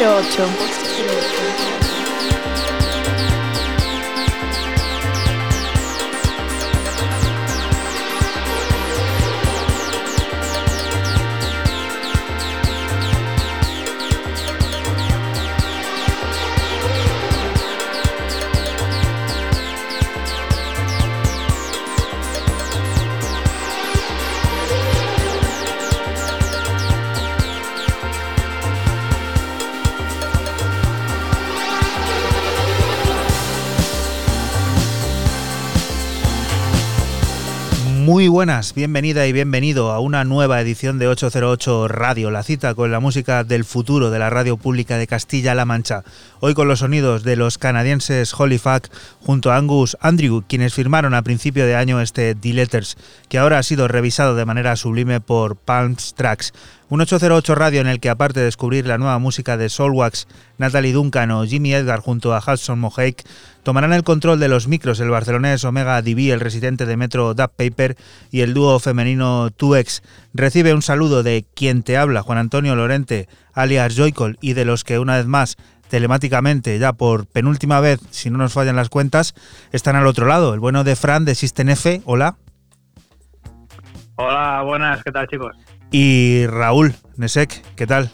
08. Muy buenas, bienvenida y bienvenido a una nueva edición de 808 Radio, la cita con la música del futuro de la radio pública de Castilla-La Mancha. Hoy con los sonidos de los canadienses Holy Fuck junto a Angus Andrew, quienes firmaron a principio de año este D-Letters, que ahora ha sido revisado de manera sublime por Palms Tracks. Un 808 radio en el que aparte de descubrir la nueva música de Soulwax, Natalie Duncan o Jimmy Edgar junto a Hudson Mohawk, tomarán el control de los micros el barcelonés Omega DB, el residente de Metro Dub Paper y el dúo femenino 2X. Recibe un saludo de quien te habla, Juan Antonio Lorente, alias Joycol, y de los que una vez más telemáticamente, ya por penúltima vez, si no nos fallan las cuentas, están al otro lado. El bueno de Fran de System F, hola. Hola, buenas, ¿qué tal chicos? Y Raúl Nesek, ¿qué tal?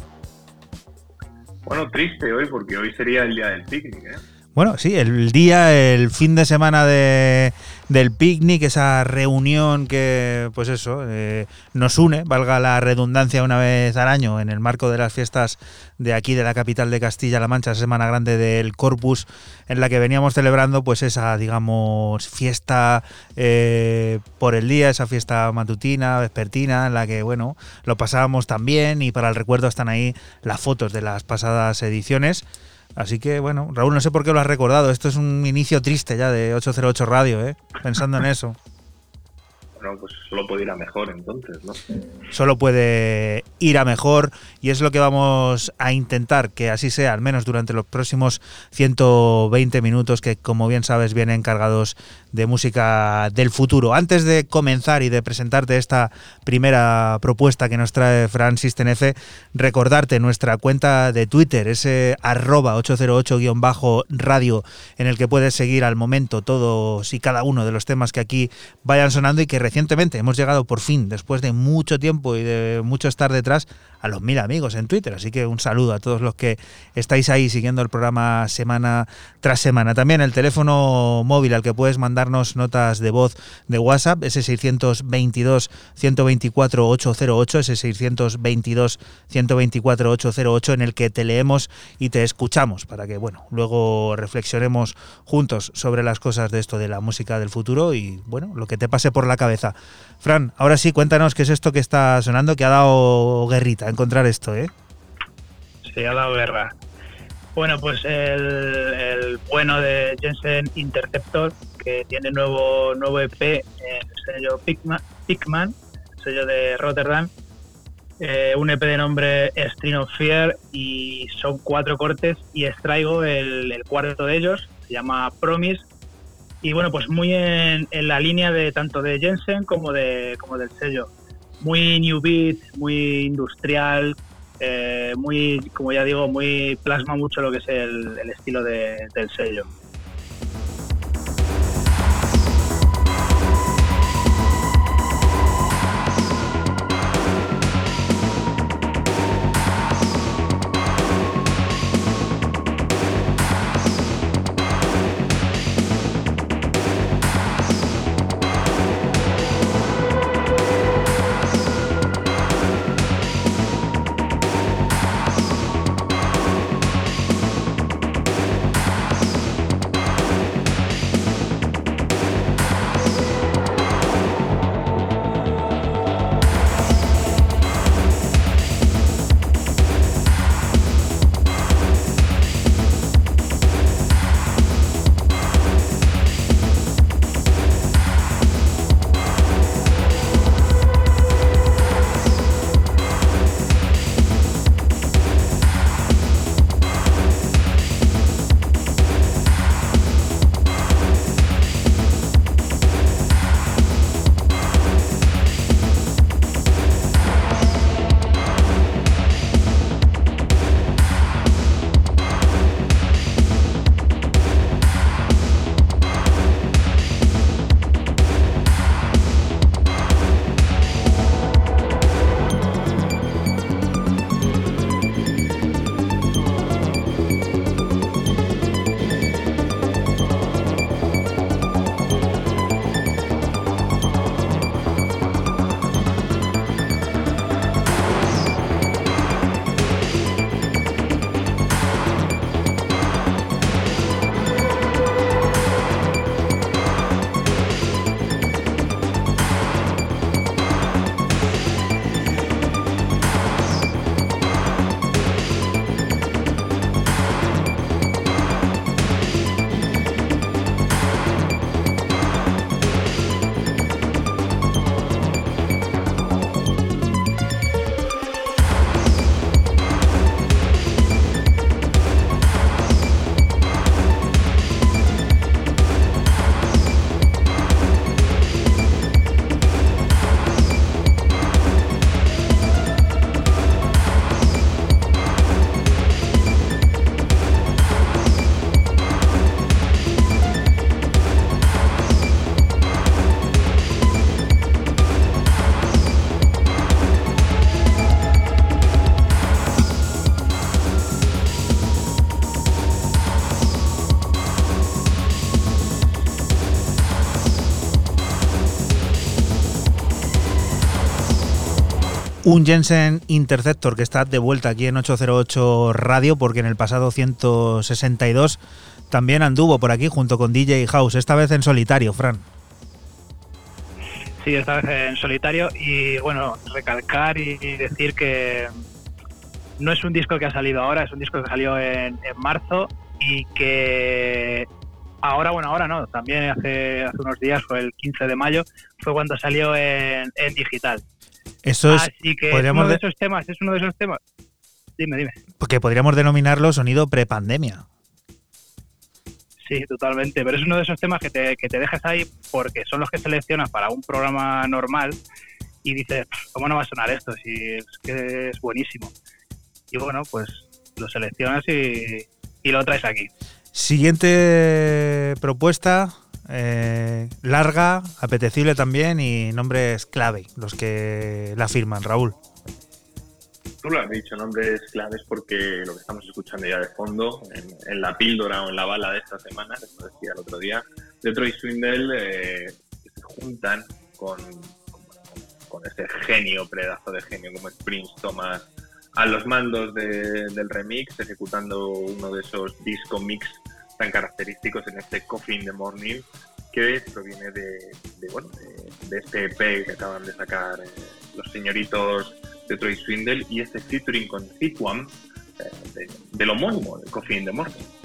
Bueno, triste hoy porque hoy sería el día del picnic, ¿eh? Bueno, sí, el día, el fin de semana de, del picnic, esa reunión que, pues eso, eh, nos une, valga la redundancia una vez al año, en el marco de las fiestas de aquí, de la capital de Castilla-La Mancha, Semana Grande del Corpus, en la que veníamos celebrando, pues esa, digamos, fiesta eh, por el día, esa fiesta matutina, vespertina, en la que, bueno, lo pasábamos también y para el recuerdo están ahí las fotos de las pasadas ediciones. Así que bueno, Raúl, no sé por qué lo has recordado. Esto es un inicio triste ya de 808 Radio, ¿eh? Pensando en eso. Bueno, pues solo puede ir a mejor entonces, ¿no? Solo puede ir a mejor y es lo que vamos a intentar que así sea, al menos durante los próximos 120 minutos que, como bien sabes, vienen cargados de música del futuro. Antes de comenzar y de presentarte esta primera propuesta que nos trae Francis Tenefe, recordarte nuestra cuenta de Twitter, ese arroba 808-radio en el que puedes seguir al momento todos y cada uno de los temas que aquí vayan sonando y que recientemente hemos llegado por fin, después de mucho tiempo y de mucho estar detrás, a los mil amigos en Twitter. Así que un saludo a todos los que estáis ahí siguiendo el programa semana tras semana. También el teléfono móvil al que puedes mandarnos notas de voz de WhatsApp, ese 622 124 808, ese 622 124 808 en el que te leemos y te escuchamos para que, bueno, luego reflexionemos juntos sobre las cosas de esto de la música del futuro y, bueno, lo que te pase por la cabeza. Fran, ahora sí, cuéntanos qué es esto que está sonando, que ha dado guerrita encontrar esto, ¿eh? Sí, ha dado guerra. Bueno, pues el, bueno de Jensen Interceptor, que tiene nuevo, nuevo EP en el sello Pickman, sello de Rotterdam. Eh, un EP de nombre String of Fear y son cuatro cortes y extraigo el, el cuarto de ellos, se llama Promise y bueno, pues muy en, la línea de tanto de Jensen como de como del sello. Muy new beat, muy industrial, eh, muy, como ya digo, muy plasma mucho lo que es el, estilo del sello. Un Jensen Interceptor que está de vuelta aquí en 808 Radio porque en el pasado 162 también anduvo por aquí junto con DJ House, esta vez en solitario, Fran. Sí, esta vez en solitario y bueno, recalcar y decir que no es un disco que ha salido ahora, es un disco que salió en, marzo y que ahora, bueno, ahora no, también hace, hace unos días, fue el 15 de mayo, fue cuando salió en, digital. Eso es, Así que es uno de esos temas, es uno de esos temas. Dime, dime. Porque podríamos denominarlo sonido prepandemia. Sí, totalmente. Pero es uno de esos temas que te, que te dejas ahí porque son los que seleccionas para un programa normal y dices, ¿cómo no va a sonar esto? Si es que es buenísimo. Y bueno, pues lo seleccionas y, lo traes aquí. Siguiente propuesta, eh, larga, apetecible también y nombres clave, los que la firman, Raúl. Tú lo has dicho, nombres claves porque lo que estamos escuchando ya de fondo, en, la píldora o en la bala de esta semana, como decía el otro día, Detroit Swindle eh, se juntan con, con, ese genio, pedazo de genio como es Prince Thomas, a los mandos del remix, ejecutando uno de esos disco mix tan característicos en este Coffee in the Morning, que proviene de, bueno, de, este EP que acaban de sacar eh, los señoritos de Troy Swindle y este featuring con Zitwam eh, del homónimo de Coffee in the Morning.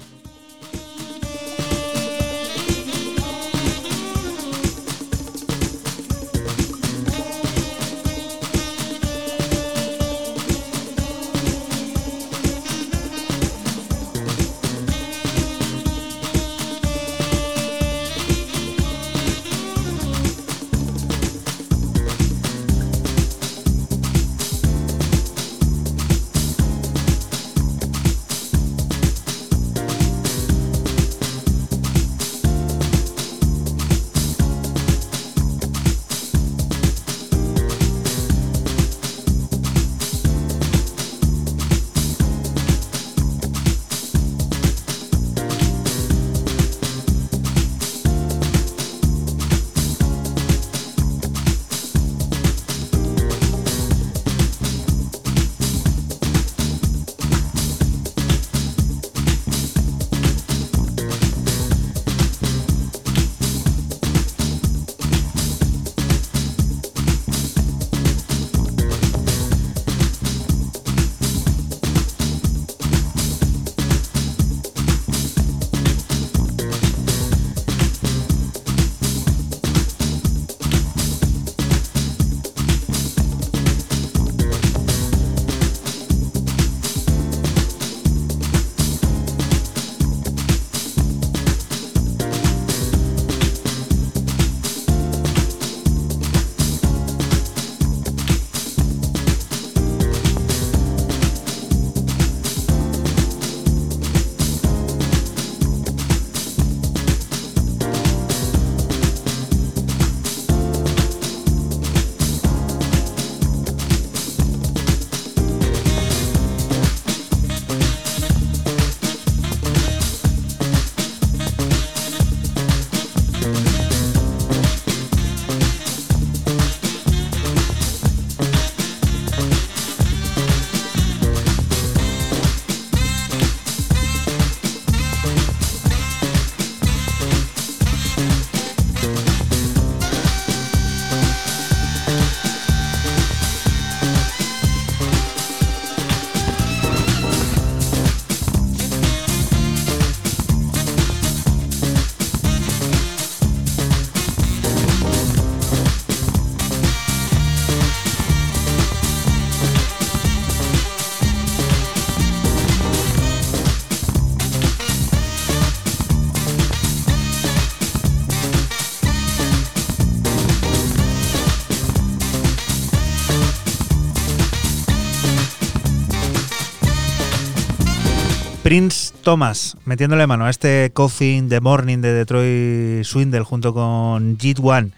Prince Thomas, metiéndole mano a este Coffee in the Morning de Detroit Swindle junto con One,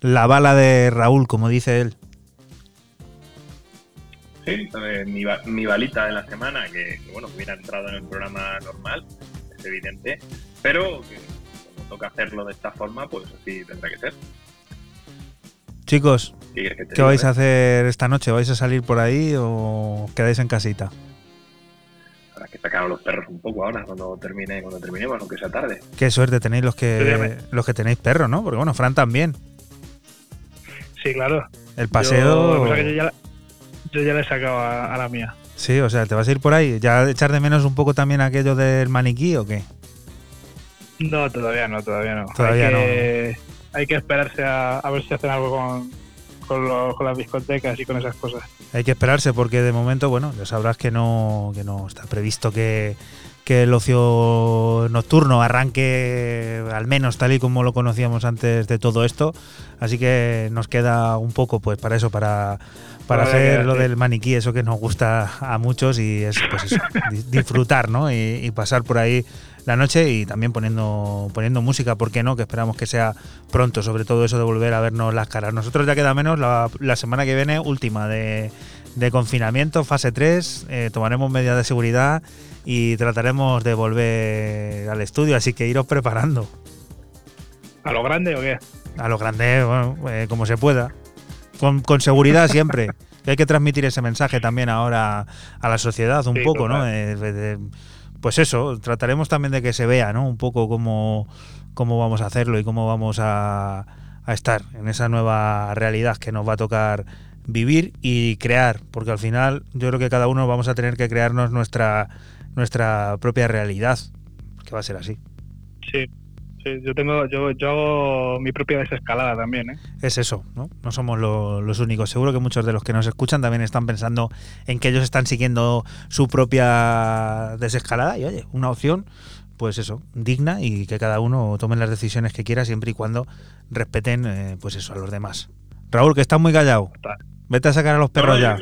la bala de Raúl, como dice él. Sí, mi, mi, balita de la semana, que, bueno, hubiera entrado en el programa normal, es evidente, pero que como toca hacerlo de esta forma, pues así tendrá que ser. Chicos, ¿Qué, vais a hacer esta noche? ¿Vais a salir por ahí o quedáis en casita? Ahora cuando termine, cuando terminemos, aunque sea tarde. Qué suerte tenéis los que los que tenéis perros, ¿no? Porque bueno, Fran también. Sí, claro. El paseo. Yo, ya, le he sacado a, la mía. Sí, o sea, ¿te vas a ir por ahí? ¿Ya echar de menos un poco también aquello del maniquí o qué? No, todavía no, todavía no. Todavía no. Hay que esperarse a, ver si hacen algo con, con, las discotecas y con esas cosas. Hay que esperarse porque de momento, bueno, ya sabrás que no, que no está previsto que, que el ocio nocturno arranque al menos tal y como lo conocíamos antes de todo esto. Así que nos queda un poco pues para eso, para, para hacer lo del maniquí, eso que nos gusta a muchos y es pues eso, disfrutar ¿no? y pasar por ahí la noche y también poniendo, poniendo música, ¿por qué no? Que esperamos que sea pronto, sobre todo eso de volver a vernos las caras. Nosotros ya queda menos la, semana que viene, última de, confinamiento, fase 3, eh, tomaremos medidas de seguridad y trataremos de volver al estudio, así que iros preparando. ¿A lo grande o qué? A lo grande, eh, como se pueda. Con, seguridad siempre. hay que transmitir ese mensaje también ahora a la sociedad un poco, ¿no? Eh, pues eso, trataremos también de que se vea, ¿no? Un poco cómo, cómo vamos a hacerlo y cómo vamos a, estar en esa nueva realidad que nos va a tocar vivir y crear, porque al final yo creo que cada uno vamos a tener que crearnos nuestra, nuestra propia realidad, que va a ser así. Sí, yo tengo, yo, yo hago mi propia desescalada también, ¿eh? Es eso, ¿no? No somos los únicos. Seguro que muchos de los que nos escuchan también están pensando en que ellos están siguiendo su propia desescalada y oye, una opción, pues eso, digna y que cada uno tome las decisiones que quiera siempre y cuando respeten, eh, pues eso, a los demás. Raúl, que estás muy callado. Vete a sacar a los perros ya.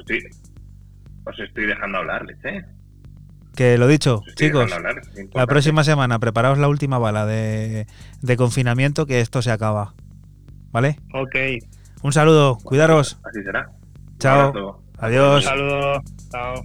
os estoy dejando hablarles, ¿eh? Que lo dicho, chicos, la próxima semana preparaos la última bala de, confinamiento que esto se acaba. ¿Vale? Ok. Un saludo, cuidaros. Así será. Chao. Adiós. Un saludo. Chao.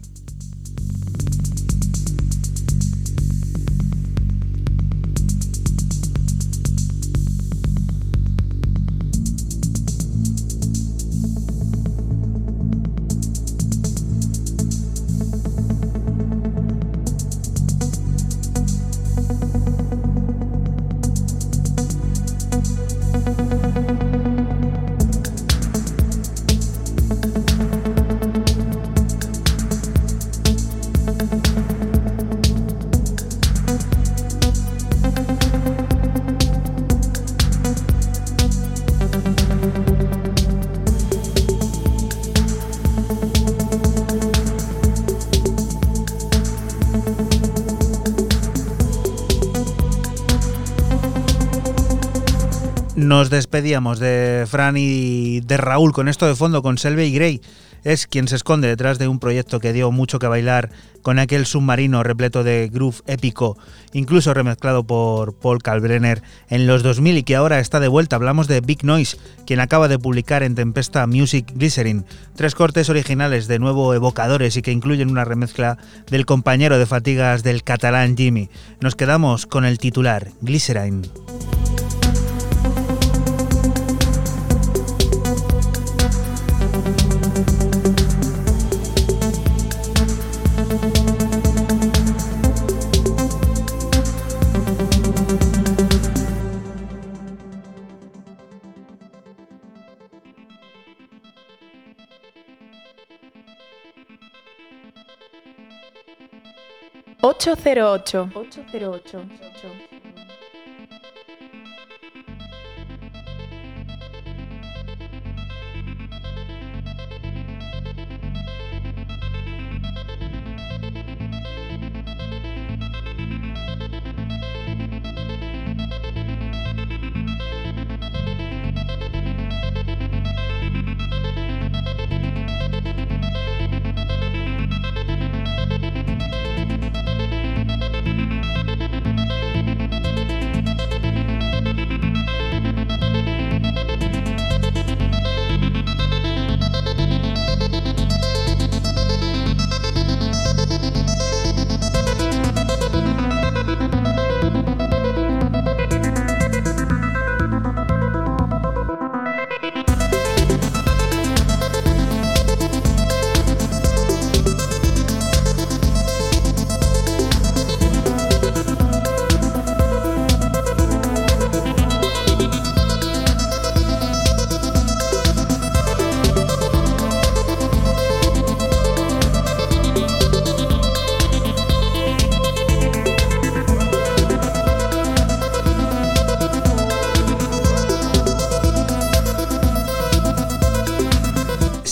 Nos despedíamos de Fran y de Raúl con esto de fondo, con Selve y Grey. Es quien se esconde detrás de un proyecto que dio mucho que bailar con aquel submarino repleto de groove épico, incluso remezclado por Paul Kalbrenner en los 2000 y que ahora está de vuelta. Hablamos de Big Noise, quien acaba de publicar en Tempesta Music Glycerin tres cortes originales de nuevo evocadores y que incluyen una remezcla del compañero de fatigas del catalán Jimmy. Nos quedamos con el titular Glycerin. 808. 808.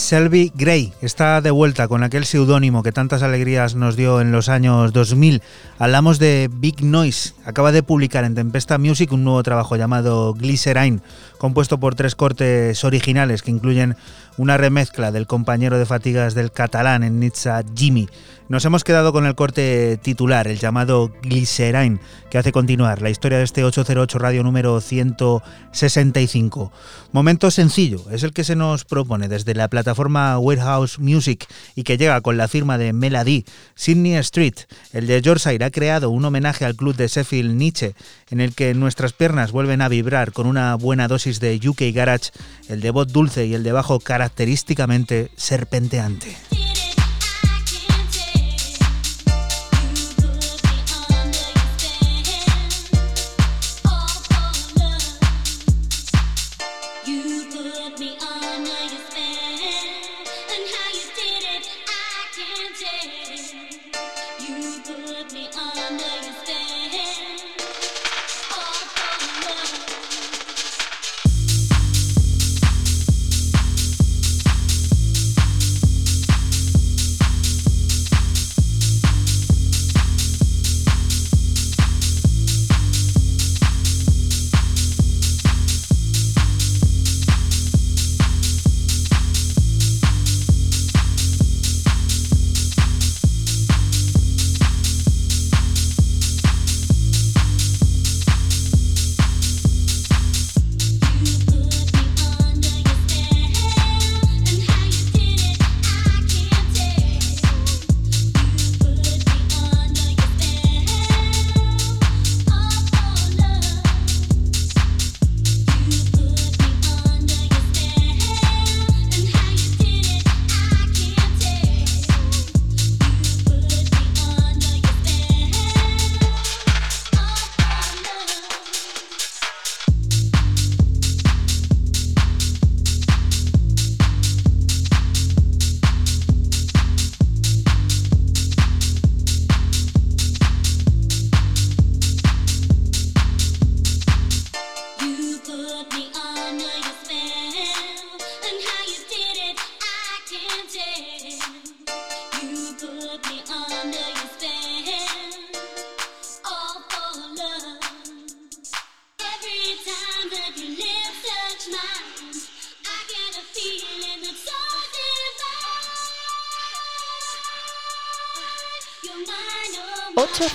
Selby Gray está de vuelta con aquel seudónimo que tantas alegrías nos dio en los años 2000. Hablamos de Big Noise. Acaba de publicar en Tempesta Music un nuevo trabajo llamado Glycerine, compuesto por tres cortes originales que incluyen una remezcla del compañero de fatigas del catalán en Nizza, Jimmy. Nos hemos quedado con el corte titular, el llamado Glycerine, que hace continuar la historia de este 808 radio número 165. Momento sencillo, es el que se nos propone desde la plataforma Warehouse Music y que llega con la firma de Melody, Sydney Street. El de Yorkshire ha creado un homenaje al club de Sheffield Nietzsche, en el que nuestras piernas vuelven a vibrar con una buena dosis de UK Garage, el de voz dulce y el de bajo característicamente serpenteante.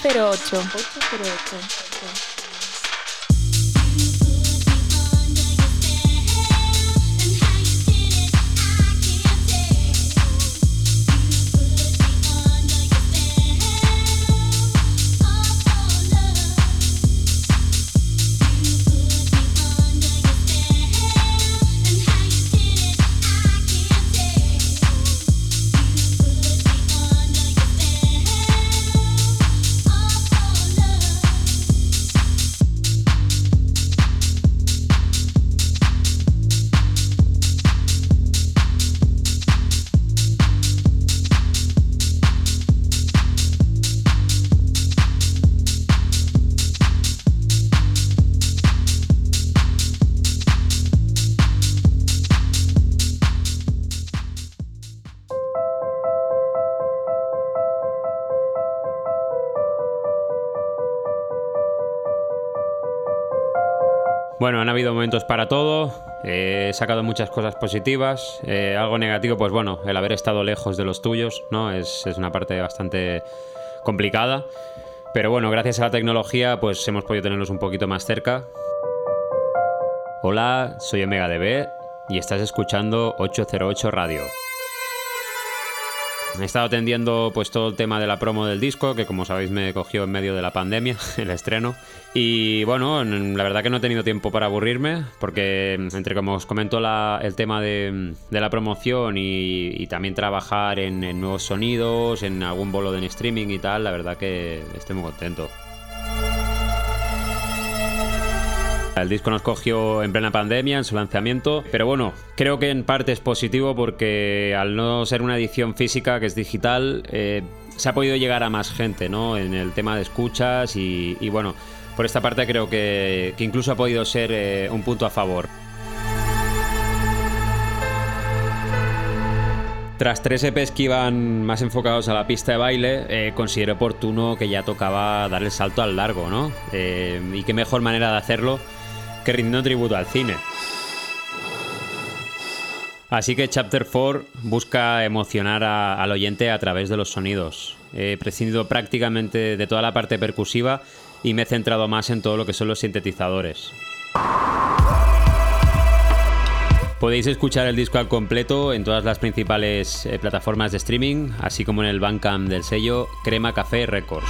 Ocho 808. Momentos para todo, he sacado muchas cosas positivas, eh, algo negativo, pues bueno, el haber estado lejos de los tuyos, ¿no? Es, una parte bastante complicada, pero bueno, gracias a la tecnología, pues hemos podido tenerlos un poquito más cerca. Hola, soy Omega DB y estás escuchando 808 Radio. He estado atendiendo pues todo el tema de la promo del disco, que como sabéis me cogió en medio de la pandemia, el estreno. Y bueno, la verdad que no he tenido tiempo para aburrirme, porque entre como os comento el tema de, la promoción y, también trabajar en, en nuevos sonidos, en algún bolo de streaming y tal, la verdad que estoy muy contento. El disco nos cogió en plena pandemia, en su lanzamiento, pero bueno, creo que en parte es positivo porque al no ser una edición física que es digital, eh, se ha podido llegar a más gente, ¿no? En el tema de escuchas y, bueno, por esta parte creo que, incluso ha podido ser eh, un punto a favor. Tras tres EPs que iban más enfocados a la pista de baile, eh, consideré oportuno que ya tocaba dar el salto al largo, ¿no? Eh, y qué mejor manera de hacerlo que rindiendo tributo al cine. Así que Chapter 4 busca emocionar al oyente a través de los sonidos. He prescindido prácticamente de toda la parte percusiva y me he centrado más en todo lo que son los sintetizadores. Podéis escuchar el disco al completo en todas las principales eh, plataformas de streaming, así como en el Bandcamp del sello Crema Café Records.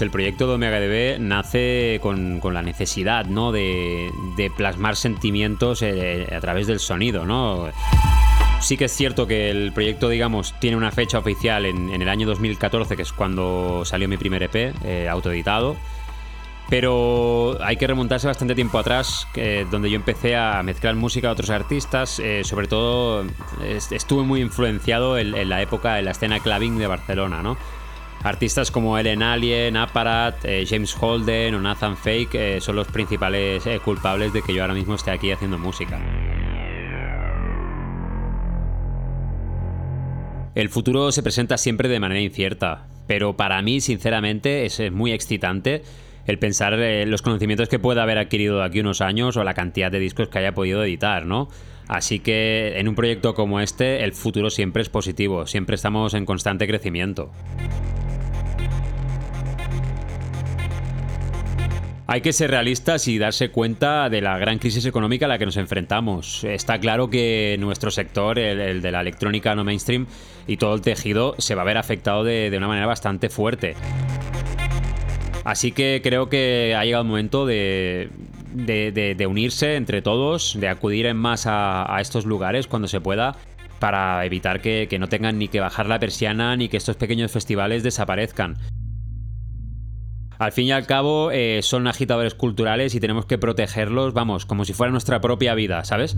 El proyecto de Omega DB nace con, la necesidad ¿no? de, plasmar sentimientos eh, a través del sonido. ¿no? Sí que es cierto que el proyecto, digamos, tiene una fecha oficial en, el año 2014, que es cuando salió mi primer EP, eh, autoeditado. Pero hay que remontarse bastante tiempo atrás, donde yo empecé a mezclar música de otros artistas. Eh, sobre todo, estuve muy influenciado en, la época de la escena clubbing de Barcelona, ¿no? Artistas como Ellen Alien, Apparat, eh, James Holden o Nathan Fake eh, son los principales culpables de que yo ahora mismo esté aquí haciendo música. El futuro se presenta siempre de manera incierta, pero para mí, sinceramente, es muy excitante el pensar en los conocimientos que pueda haber adquirido de aquí unos años o la cantidad de discos que haya podido editar, ¿no? Así que en un proyecto como este, el futuro siempre es positivo, siempre estamos en constante crecimiento. Hay que ser realistas y darse cuenta de la gran crisis económica a la que nos enfrentamos. Está claro que nuestro sector, el, de la electrónica no mainstream y todo el tejido, se va a ver afectado de una manera bastante fuerte. Así que creo que ha llegado el momento de, unirse entre todos, de acudir en más a, estos lugares cuando se pueda para evitar que, no tengan ni que bajar la persiana ni que estos pequeños festivales desaparezcan. Al fin y al cabo, eh, son agitadores culturales y tenemos que protegerlos, vamos, como si fuera nuestra propia vida, ¿sabes?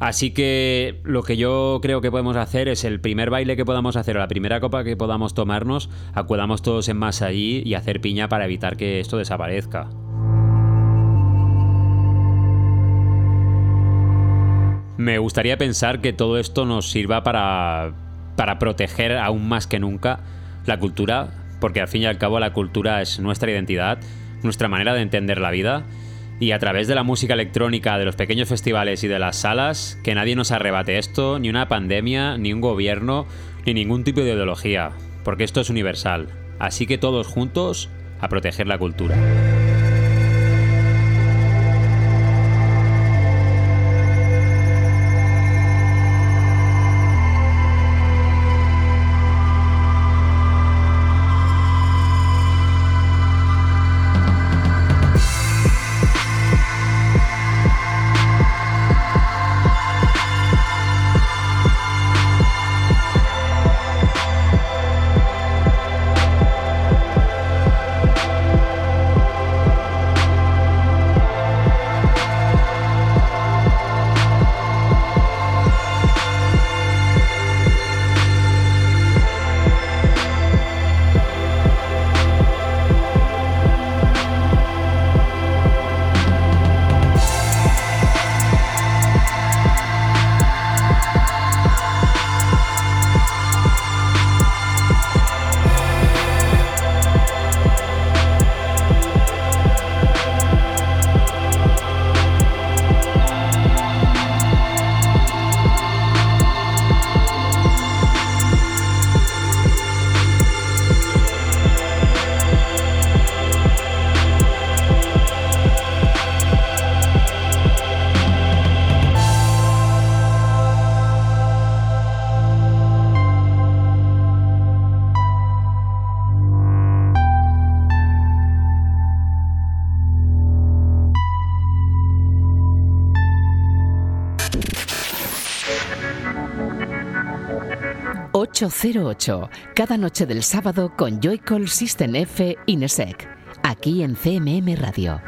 Así que lo que yo creo que podemos hacer es el primer baile que podamos hacer o la primera copa que podamos tomarnos, acudamos todos en masa allí y hacer piña para evitar que esto desaparezca. Me gustaría pensar que todo esto nos sirva para, para proteger aún más que nunca la cultura, porque al fin y al cabo la cultura es nuestra identidad, nuestra manera de entender la vida y a través de la música electrónica, de los pequeños festivales y de las salas, que nadie nos arrebate esto, ni una pandemia, ni un gobierno, ni ningún tipo de ideología, porque esto es universal. Así que todos juntos a proteger la cultura. 808, cada noche del sábado con Joycall System F Inesec, aquí en CMM Radio.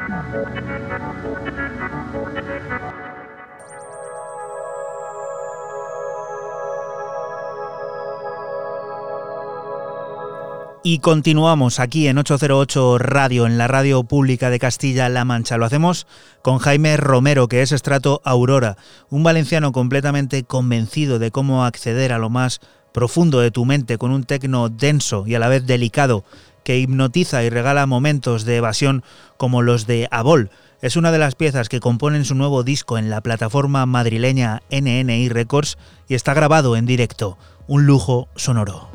Y continuamos aquí en 808 Radio, en la radio pública de Castilla-La Mancha. Lo hacemos con Jaime Romero, que es Estrato Aurora, un valenciano completamente convencido de cómo acceder a lo más profundo de tu mente con un tecno denso y a la vez delicado que hipnotiza y regala momentos de evasión como los de Abol. Es una de las piezas que componen su nuevo disco en la plataforma madrileña NNI Records y está grabado en directo, un lujo sonoro.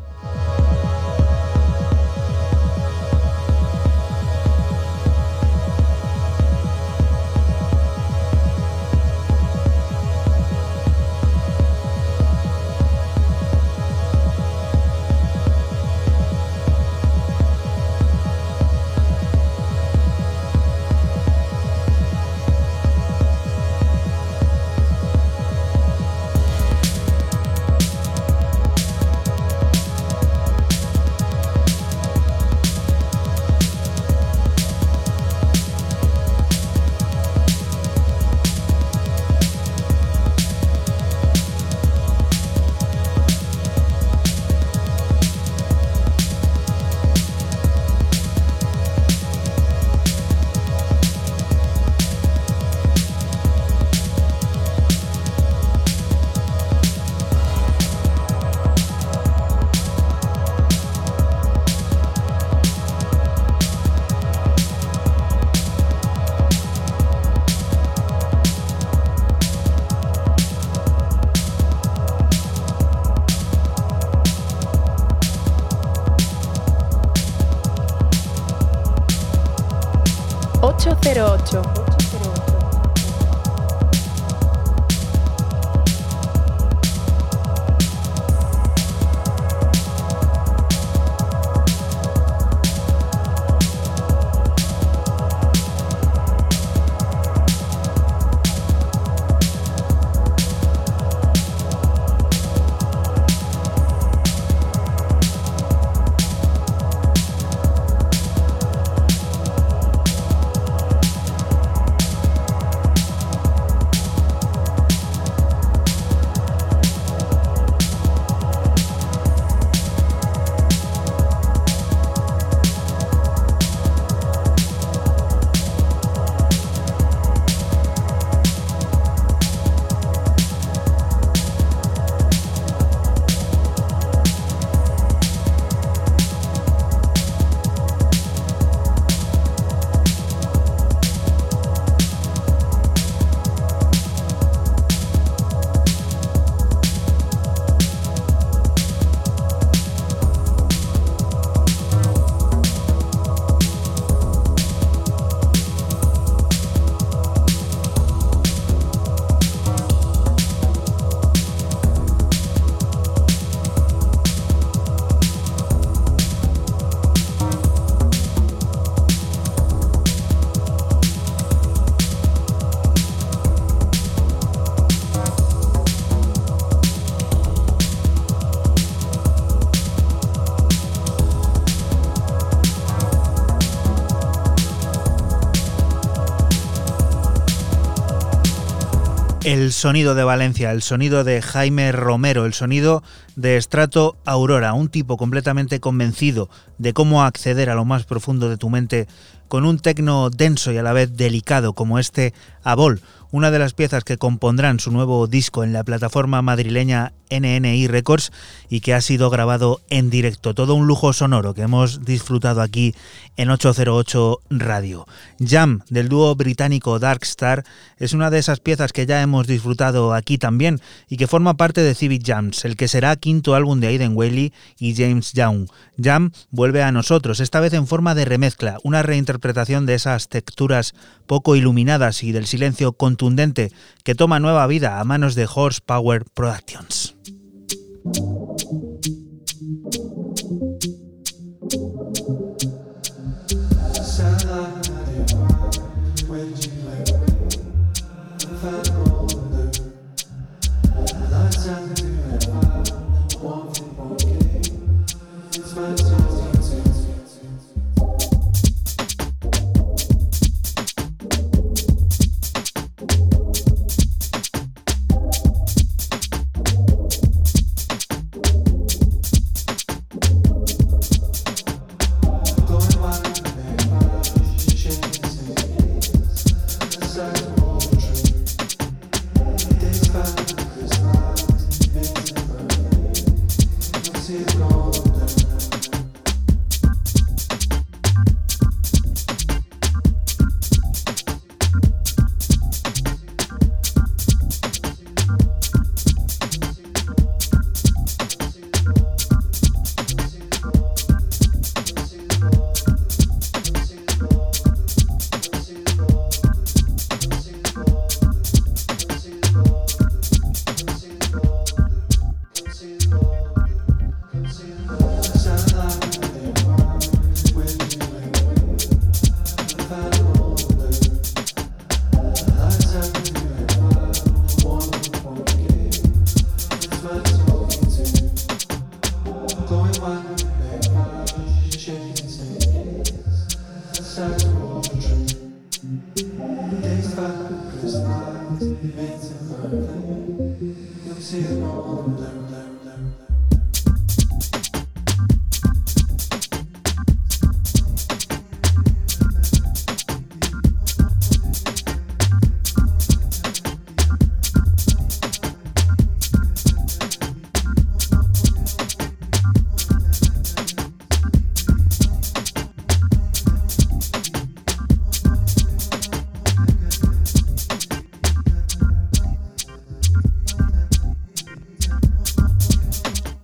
El sonido de Valencia, el sonido de Jaime Romero, el sonido de Estrato Aurora, un tipo completamente convencido de cómo acceder a lo más profundo de tu mente con un tecno denso y a la vez delicado como este Abol, una de las piezas que compondrán su nuevo disco en la plataforma madrileña NNI Records y que ha sido grabado en directo. Todo un lujo sonoro que hemos disfrutado aquí en 808 Radio. Jam del dúo británico Darkstar es una de esas piezas que ya hemos disfrutado aquí también y que forma parte de Civic Jams, el que será quinto álbum de Aiden Whaley y James Young. Jam vuelve a nosotros, esta vez en forma de remezcla, una reinterpretación de esas texturas poco iluminadas y del silencio contundente que toma nueva vida a manos de Horsepower Productions.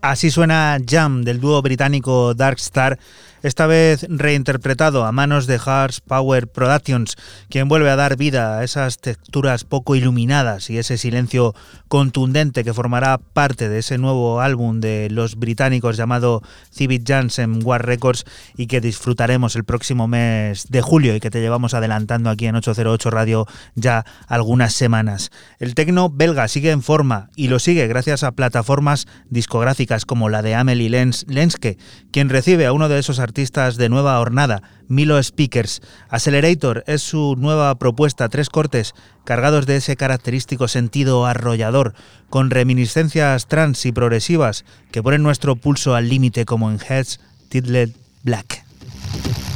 Así suena Jam del dúo británico Darkstar esta vez reinterpretado a manos de Hearts Power Productions, quien vuelve a dar vida a esas texturas poco iluminadas y ese silencio contundente que formará parte de ese nuevo álbum de los británicos llamado Civic Jansen War Records y que disfrutaremos el próximo mes de julio y que te llevamos adelantando aquí en 808 Radio ya algunas semanas. El tecno belga sigue en forma y lo sigue gracias a plataformas discográficas como la de Amelie Lenske, quien recibe a uno de esos artistas de nueva hornada, Milo Speakers. Accelerator es su nueva propuesta, tres cortes cargados de ese característico sentido arrollador, con reminiscencias trans y progresivas que ponen nuestro pulso al límite como en Heads Titled Black. '"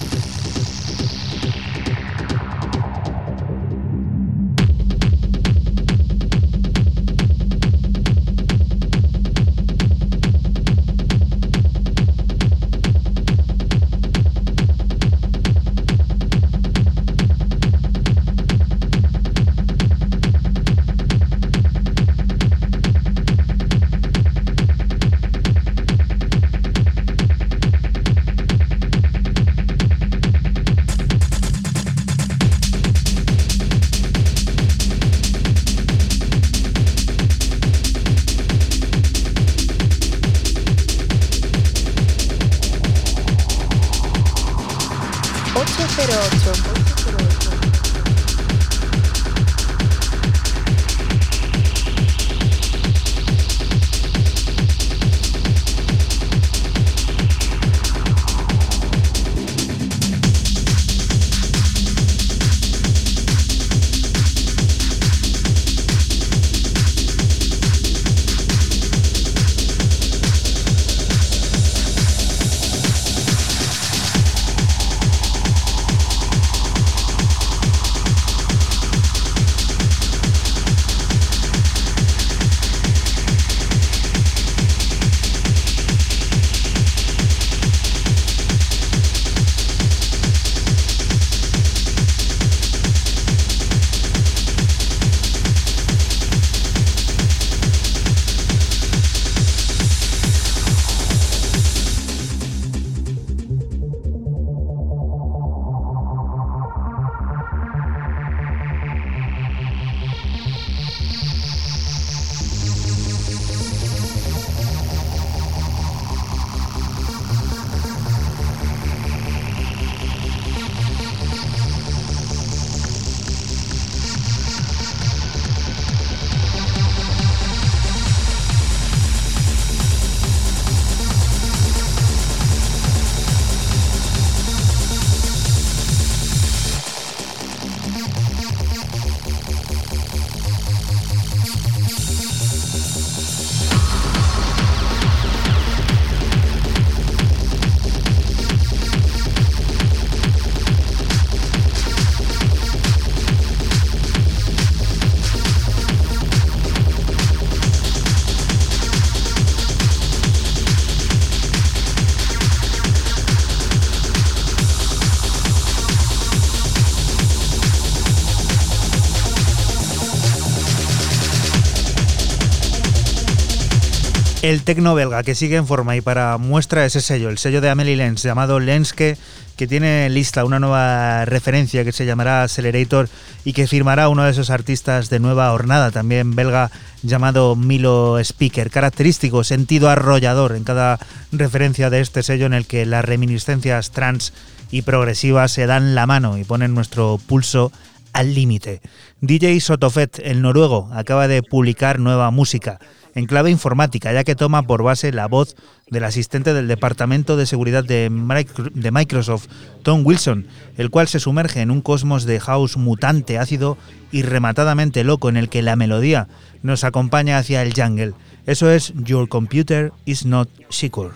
el tecno belga que sigue en forma y para muestra ese sello, el sello de Amelie Lens llamado Lenske, que tiene lista una nueva referencia que se llamará Accelerator y que firmará uno de esos artistas de nueva hornada, también belga, llamado Milo Speaker. Característico, sentido arrollador en cada referencia de este sello en el que las reminiscencias trans y progresivas se dan la mano y ponen nuestro pulso al límite. DJ Sotofet, el noruego, acaba de publicar nueva música en clave informática, ya que toma por base la voz del asistente del Departamento de Seguridad de Microsoft, Tom Wilson, el cual se sumerge en un cosmos de house mutante, ácido y rematadamente loco en el que la melodía nos acompaña hacia el jungle. Eso es Your Computer is Not Secure.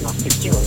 Not the cure.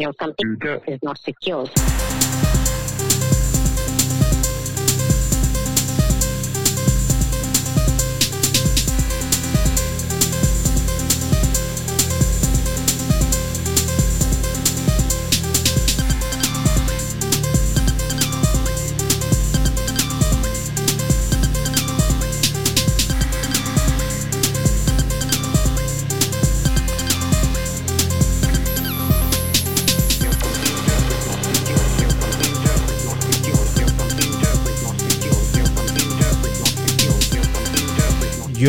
you know something mm-hmm. is not secure.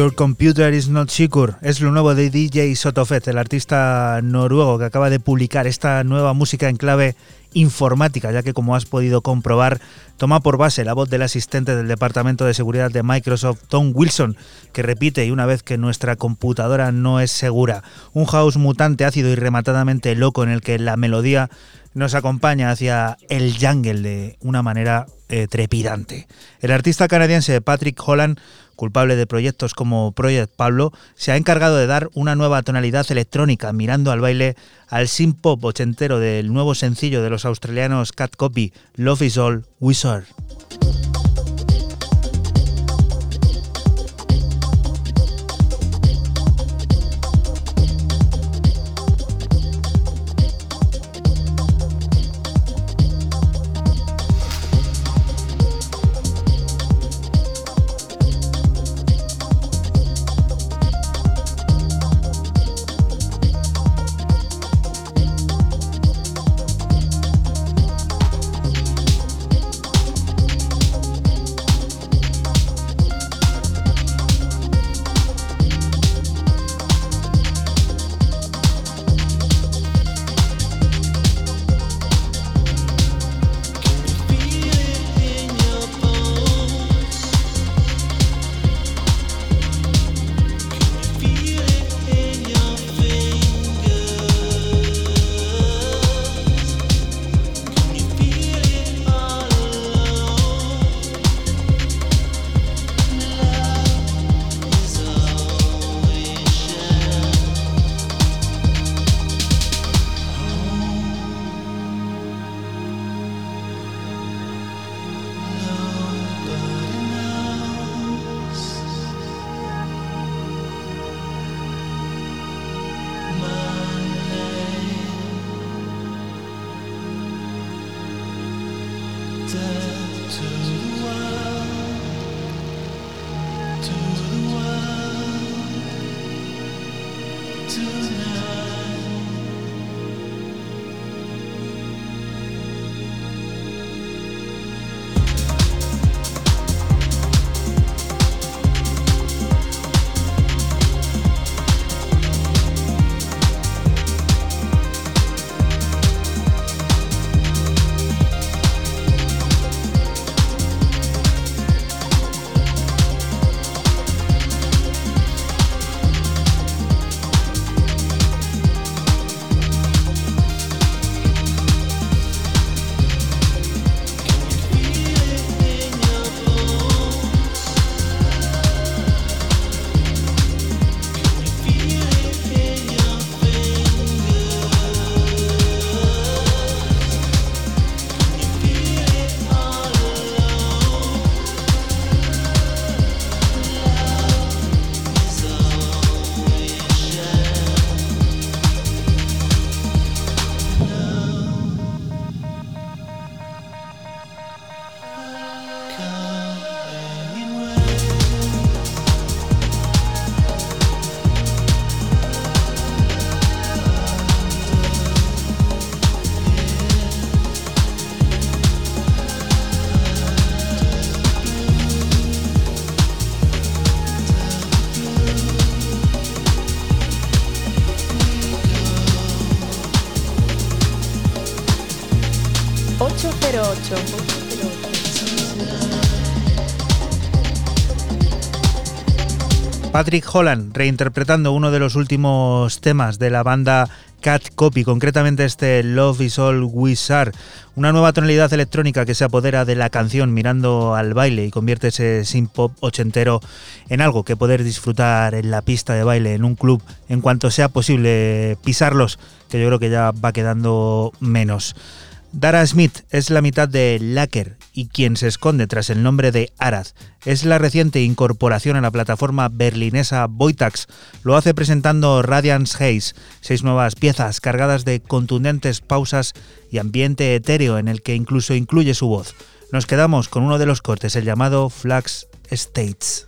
Your Computer is Not Secure es lo nuevo de DJ Sotofet, el artista noruego que acaba de publicar esta nueva música en clave informática, ya que como has podido comprobar, toma por base la voz del asistente del Departamento de Seguridad de Microsoft, Tom Wilson, que repite y una vez que nuestra computadora no es segura, un house mutante ácido y rematadamente loco en el que la melodía nos acompaña hacia el jungle de una manera eh, trepidante. El artista canadiense Patrick Holland culpable de proyectos como Project Pablo, se ha encargado de dar una nueva tonalidad electrónica mirando al baile al synth pop ochentero del nuevo sencillo de los australianos Cat Copy, Love is All Wizard. Patrick Holland reinterpretando uno de los últimos temas de la banda Cat Copy, concretamente este Love is All Wizard, una nueva tonalidad electrónica que se apodera de la canción mirando al baile y convierte ese pop ochentero en algo que poder disfrutar en la pista de baile, en un club, en cuanto sea posible pisarlos, que yo creo que ya va quedando menos. Dara Smith es la mitad de Lacker y quien se esconde tras el nombre de Arad. Es la reciente incorporación a la plataforma berlinesa Boitax. Lo hace presentando Radiance Haze, seis nuevas piezas cargadas de contundentes pausas y ambiente etéreo en el que incluso incluye su voz. Nos quedamos con uno de los cortes, el llamado Flax States.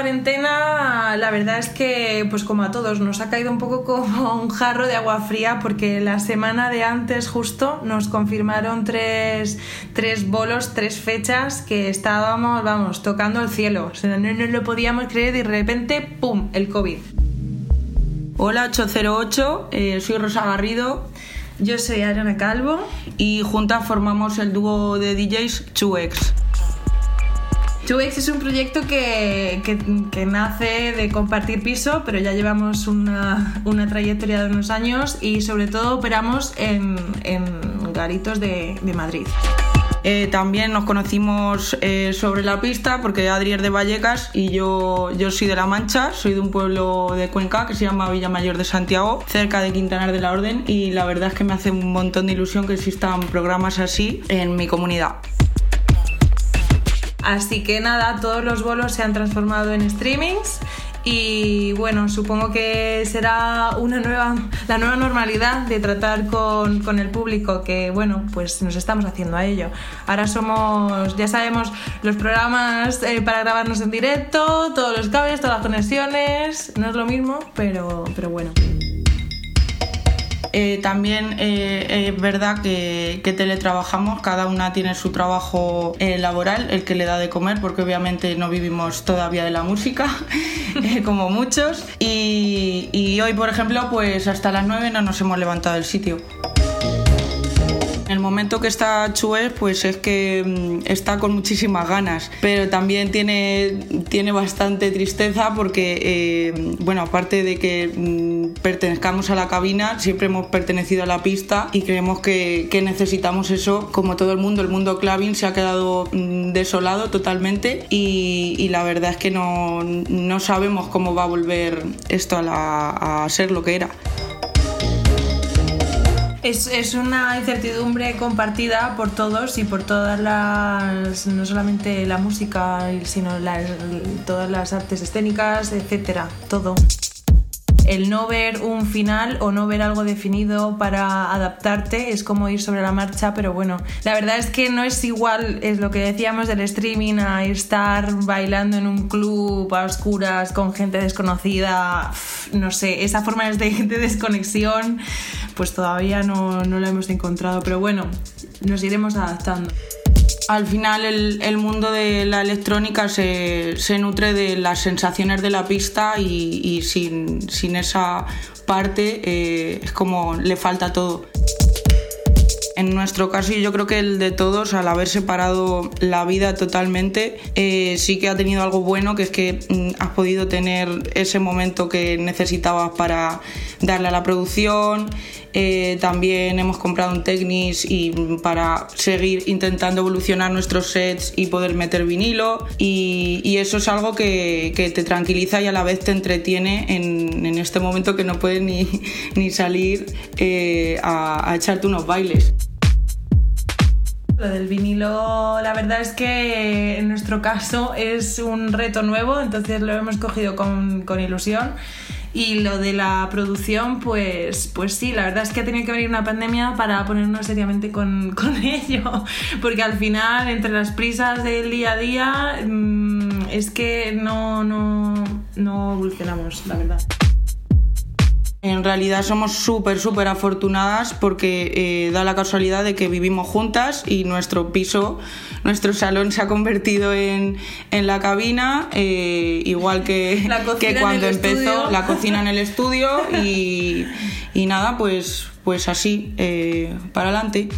Cuarentena, la verdad es que, pues como a todos, nos ha caído un poco como un jarro de agua fría porque la semana de antes justo nos confirmaron tres, tres bolos, tres fechas que estábamos, vamos, tocando el cielo. O sea, no nos lo podíamos creer y de repente, ¡pum!, el COVID. Hola 808, eh, soy Rosa Garrido. Yo soy Ariana Calvo. Y juntas formamos el dúo de DJs 2X. 2X es un proyecto que, que, nace de compartir piso, pero ya llevamos una, una, trayectoria de unos años y sobre todo operamos en, en garitos de, de Madrid. Eh, también nos conocimos eh, sobre la pista porque Adri es de Vallecas y yo, yo soy de La Mancha, soy de un pueblo de Cuenca que se llama Villa Mayor de Santiago, cerca de Quintanar de la Orden y la verdad es que me hace un montón de ilusión que existan programas así en mi comunidad. Así que nada, todos los bolos se han transformado en streamings y bueno, supongo que será una nueva, la nueva normalidad de tratar con, el público que bueno, pues nos estamos haciendo a ello. Ahora somos, ya sabemos, los programas eh, para grabarnos en directo, todos los cables, todas las conexiones, no es lo mismo, pero, pero bueno. Eh, también eh, es verdad que, teletrabajamos, cada una tiene su trabajo eh, laboral, el que le da de comer, porque obviamente no vivimos todavía de la música, como muchos. Y, y, hoy, por ejemplo, pues hasta las 9 no nos hemos levantado del sitio. El momento que está Chue, pues es que mm, está con muchísimas ganas, pero también tiene, tiene bastante tristeza porque, eh, bueno, aparte de que mm, pertenezcamos a la cabina, siempre hemos pertenecido a la pista y creemos que, necesitamos eso, como todo el mundo, el mundo claving se ha quedado mm, desolado totalmente y, la verdad es que no, no, sabemos cómo va a volver esto a ser lo que era. Es, es, una incertidumbre compartida por todos y por todas las, no solamente la música, sino todas las artes escénicas, etcétera, todo el no ver un final o no ver algo definido para adaptarte es como ir sobre la marcha, pero bueno, la verdad es que no es igual, es lo que decíamos del streaming, a estar bailando en un club a oscuras con gente desconocida, no sé, esa forma de, de desconexión, pues todavía no, no la hemos encontrado, pero bueno, nos iremos adaptando al final el, mundo de la electrónica se, nutre de las sensaciones de la pista y, sin, esa parte eh, es como le falta todo. En nuestro caso, yo creo que el de todos, al haber separado la vida totalmente, eh, sí que ha tenido algo bueno, que es que mm, has podido tener ese momento que necesitabas para darle a la producción, eh, también hemos comprado un Technis y para seguir intentando evolucionar nuestros sets y poder meter vinilo. Y, eso es algo que, te tranquiliza y a la vez te entretiene en, este momento que no puedes ni, salir eh, a, echarte unos bailes. Lo del vinilo, la verdad es que en nuestro caso es un reto nuevo, entonces lo hemos cogido con ilusión. Y lo de la producción, pues, pues sí, la verdad es que ha tenido que venir una pandemia para ponernos seriamente con, con ello, porque al final, entre las prisas del día a día, mm, es que no, no, no evolucionamos, la verdad. En realidad somos súper, súper afortunadas porque eh, da la casualidad de que vivimos juntas y nuestro piso, nuestro salón se ha convertido en, la cabina, eh, igual que, que cuando empezó la cocina en el estudio y, nada, pues, pues así, eh, para adelante.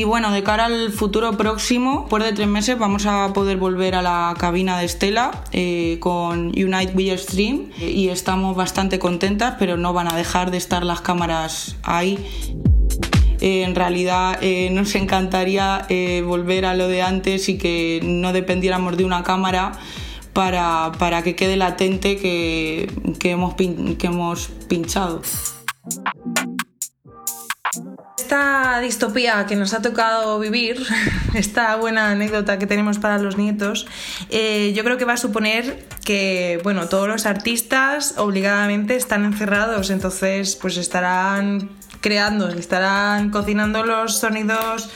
Y bueno, de cara al futuro próximo, después de tres meses vamos a poder volver a la cabina de Estela eh, con Unite We Stream y estamos bastante contentas, pero no van a dejar de estar las cámaras ahí. Eh, en realidad eh, nos encantaría volver a lo de antes y que no dependiéramos de una cámara para, para que quede latente que, que, hemos, que hemos pinchado esta distopía que nos ha tocado vivir, esta buena anécdota que tenemos para los nietos, eh, yo creo que va a suponer que, bueno, todos los artistas obligadamente están encerrados, entonces pues estarán creando, estarán cocinando los sonidos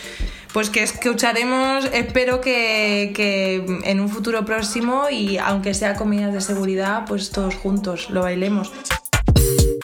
pues que escucharemos, espero que, que, en un futuro próximo y aunque sea comidas de seguridad, pues todos juntos lo bailemos.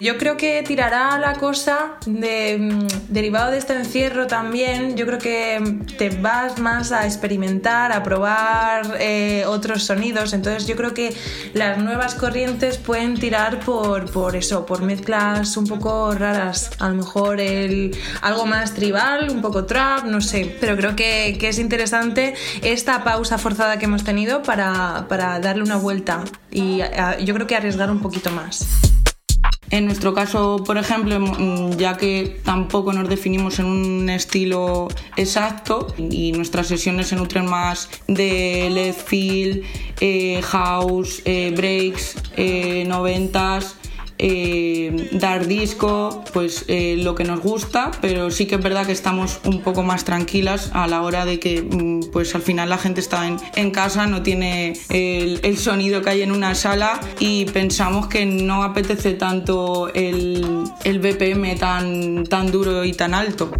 Yo creo que tirará la cosa de, mm, derivado de este encierro también. Yo creo que te vas más a experimentar, a probar eh, otros sonidos. Entonces yo creo que las nuevas corrientes pueden tirar por, por eso, por mezclas un poco raras. A lo mejor el, algo más tribal, un poco trap, no sé. Pero creo que, que es interesante esta pausa forzada que hemos tenido para, para darle una vuelta y yo creo que arriesgar un poquito más. En nuestro caso, por ejemplo, mm, ya que tampoco nos definimos en un estilo exacto y nuestras sesiones se nutren más de left field, eh, house, eh, breaks, eh, noventas, eh, dar disco, pues eh, lo que nos gusta, pero sí que es verdad que estamos un poco más tranquilas a la hora de que mm, pues al final la gente está en, casa, no tiene el, sonido que hay en una sala y pensamos que no apetece tanto el, el BPM tan, tan duro y tan alto.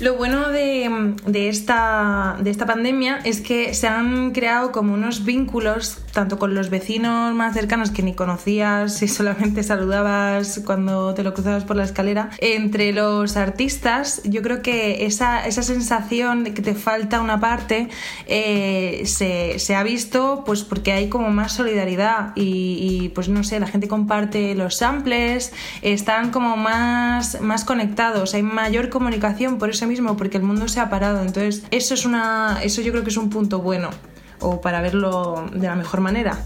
Lo bueno de, esta, de esta pandemia es que se han creado como unos vínculos, tanto con los vecinos más cercanos que ni conocías y solamente saludabas cuando te lo cruzabas por la escalera, entre los artistas, yo creo que esa, esa sensación de que te falta una parte eh, se, se, ha visto pues porque hay como más solidaridad y, y, pues no sé, la gente comparte los samples, están como más, más conectados, hay mayor comunicación, por eso mismo, porque el mundo se ha parado. Entonces, eso es una. Eso yo creo que es un punto bueno. O para verlo de la mejor manera.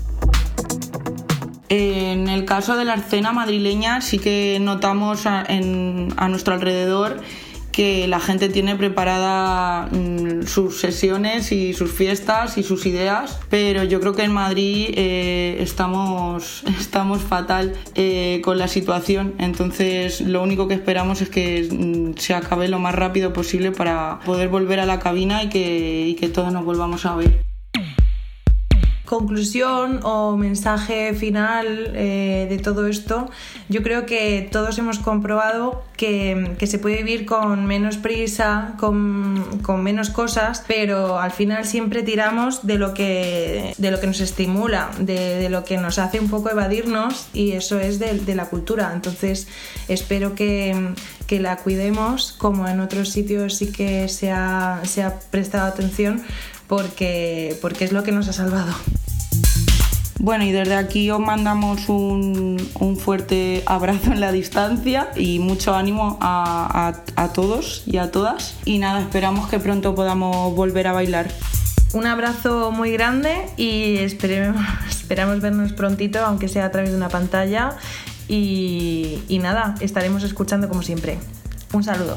En el caso de la escena madrileña sí que notamos a, a nuestro alrededor que la gente tiene preparada mm, sus sesiones y sus fiestas y sus ideas, pero yo creo que en Madrid eh, estamos, estamos fatal eh, con la situación, entonces lo único que esperamos es que mm, se acabe lo más rápido posible para poder volver a la cabina y que, y que todos nos volvamos a ver conclusión o mensaje final eh, de todo esto, yo creo que todos hemos comprobado que, se puede vivir con menos prisa, con, menos cosas, pero al final siempre tiramos de lo que, de lo que nos estimula, de, lo que nos hace un poco evadirnos y eso es de, la cultura. Entonces espero que, la cuidemos como en otros sitios sí que se ha, se ha prestado atención porque, porque es lo que nos ha salvado. Bueno, y desde aquí os mandamos un, fuerte abrazo en la distancia y mucho ánimo a, todos y a todas. Y nada, esperamos que pronto podamos volver a bailar. Un abrazo muy grande y esperemos, esperamos vernos prontito, aunque sea a través de una pantalla. y nada, estaremos escuchando como siempre. Un saludo.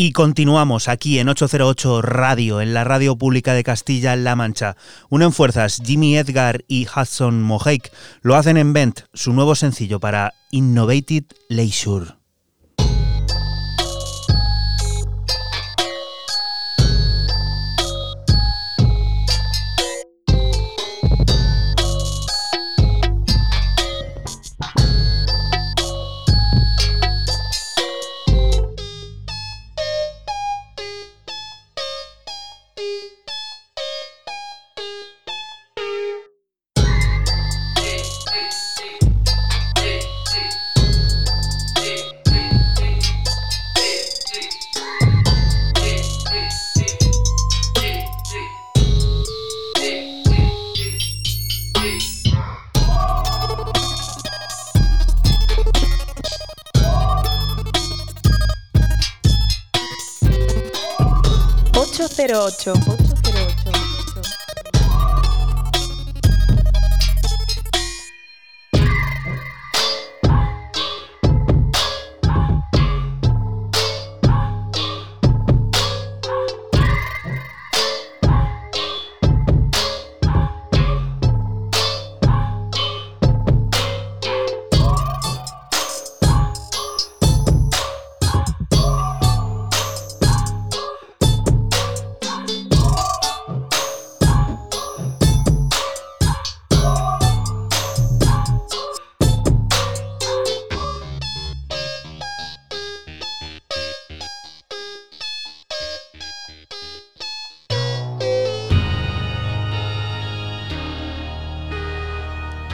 Y continuamos aquí en 808 Radio, en la radio pública de Castilla-La Mancha. Unen fuerzas Jimmy Edgar y Hudson Mohawk. Lo hacen en Vent, su nuevo sencillo para Innovated Leisure.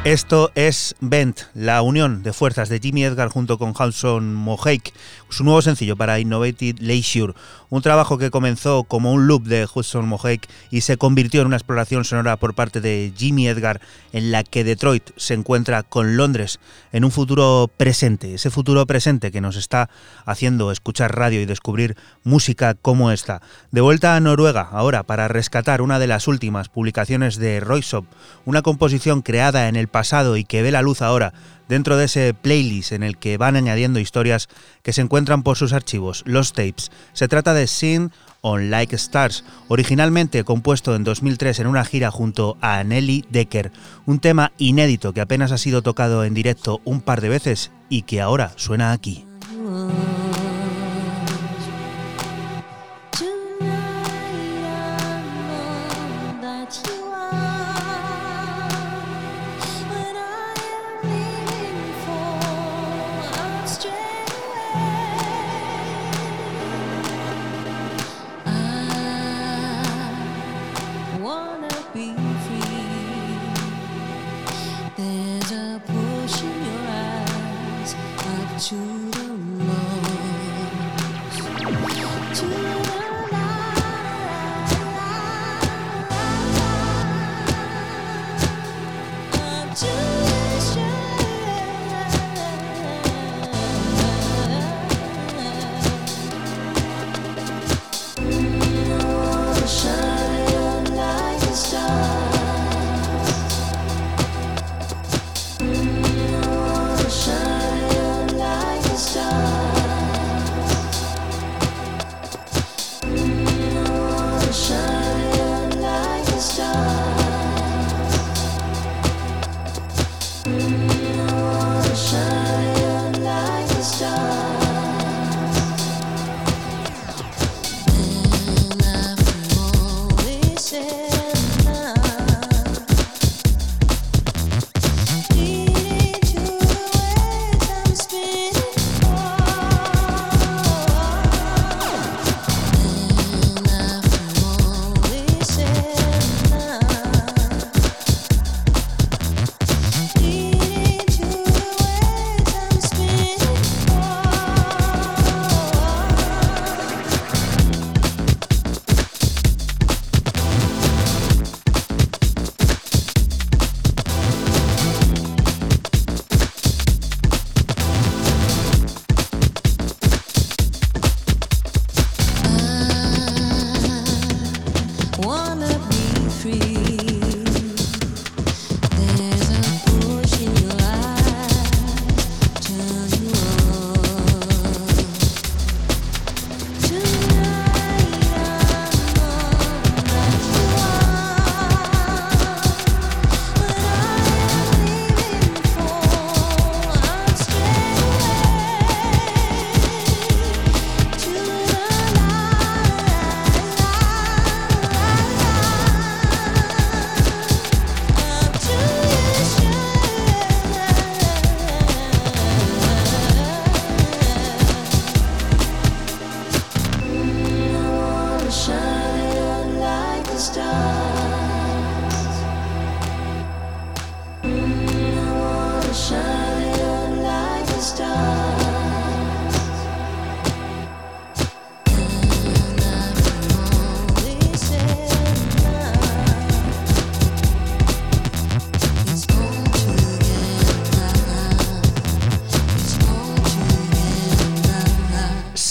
Esto es Bent, la unión de fuerzas de Jimmy Edgar junto con Hudson Mohawk, su nuevo sencillo para Innovated Leisure, un trabajo que comenzó como un loop de Hudson Mohawk y se convirtió en una exploración sonora por parte de Jimmy Edgar en la que Detroit se encuentra con Londres en un futuro presente, ese futuro presente que nos está haciendo escuchar radio y descubrir música como esta. De vuelta a Noruega ahora para rescatar una de las últimas publicaciones de Roysop, una composición creada en el pasado y que ve la luz ahora dentro de ese playlist en el que van añadiendo historias que se encuentran por sus archivos, los tapes. Se trata de Sin on Like Stars, originalmente compuesto en 2003 en una gira junto a Nelly Decker, un tema inédito que apenas ha sido tocado en directo un par de veces y que ahora suena aquí.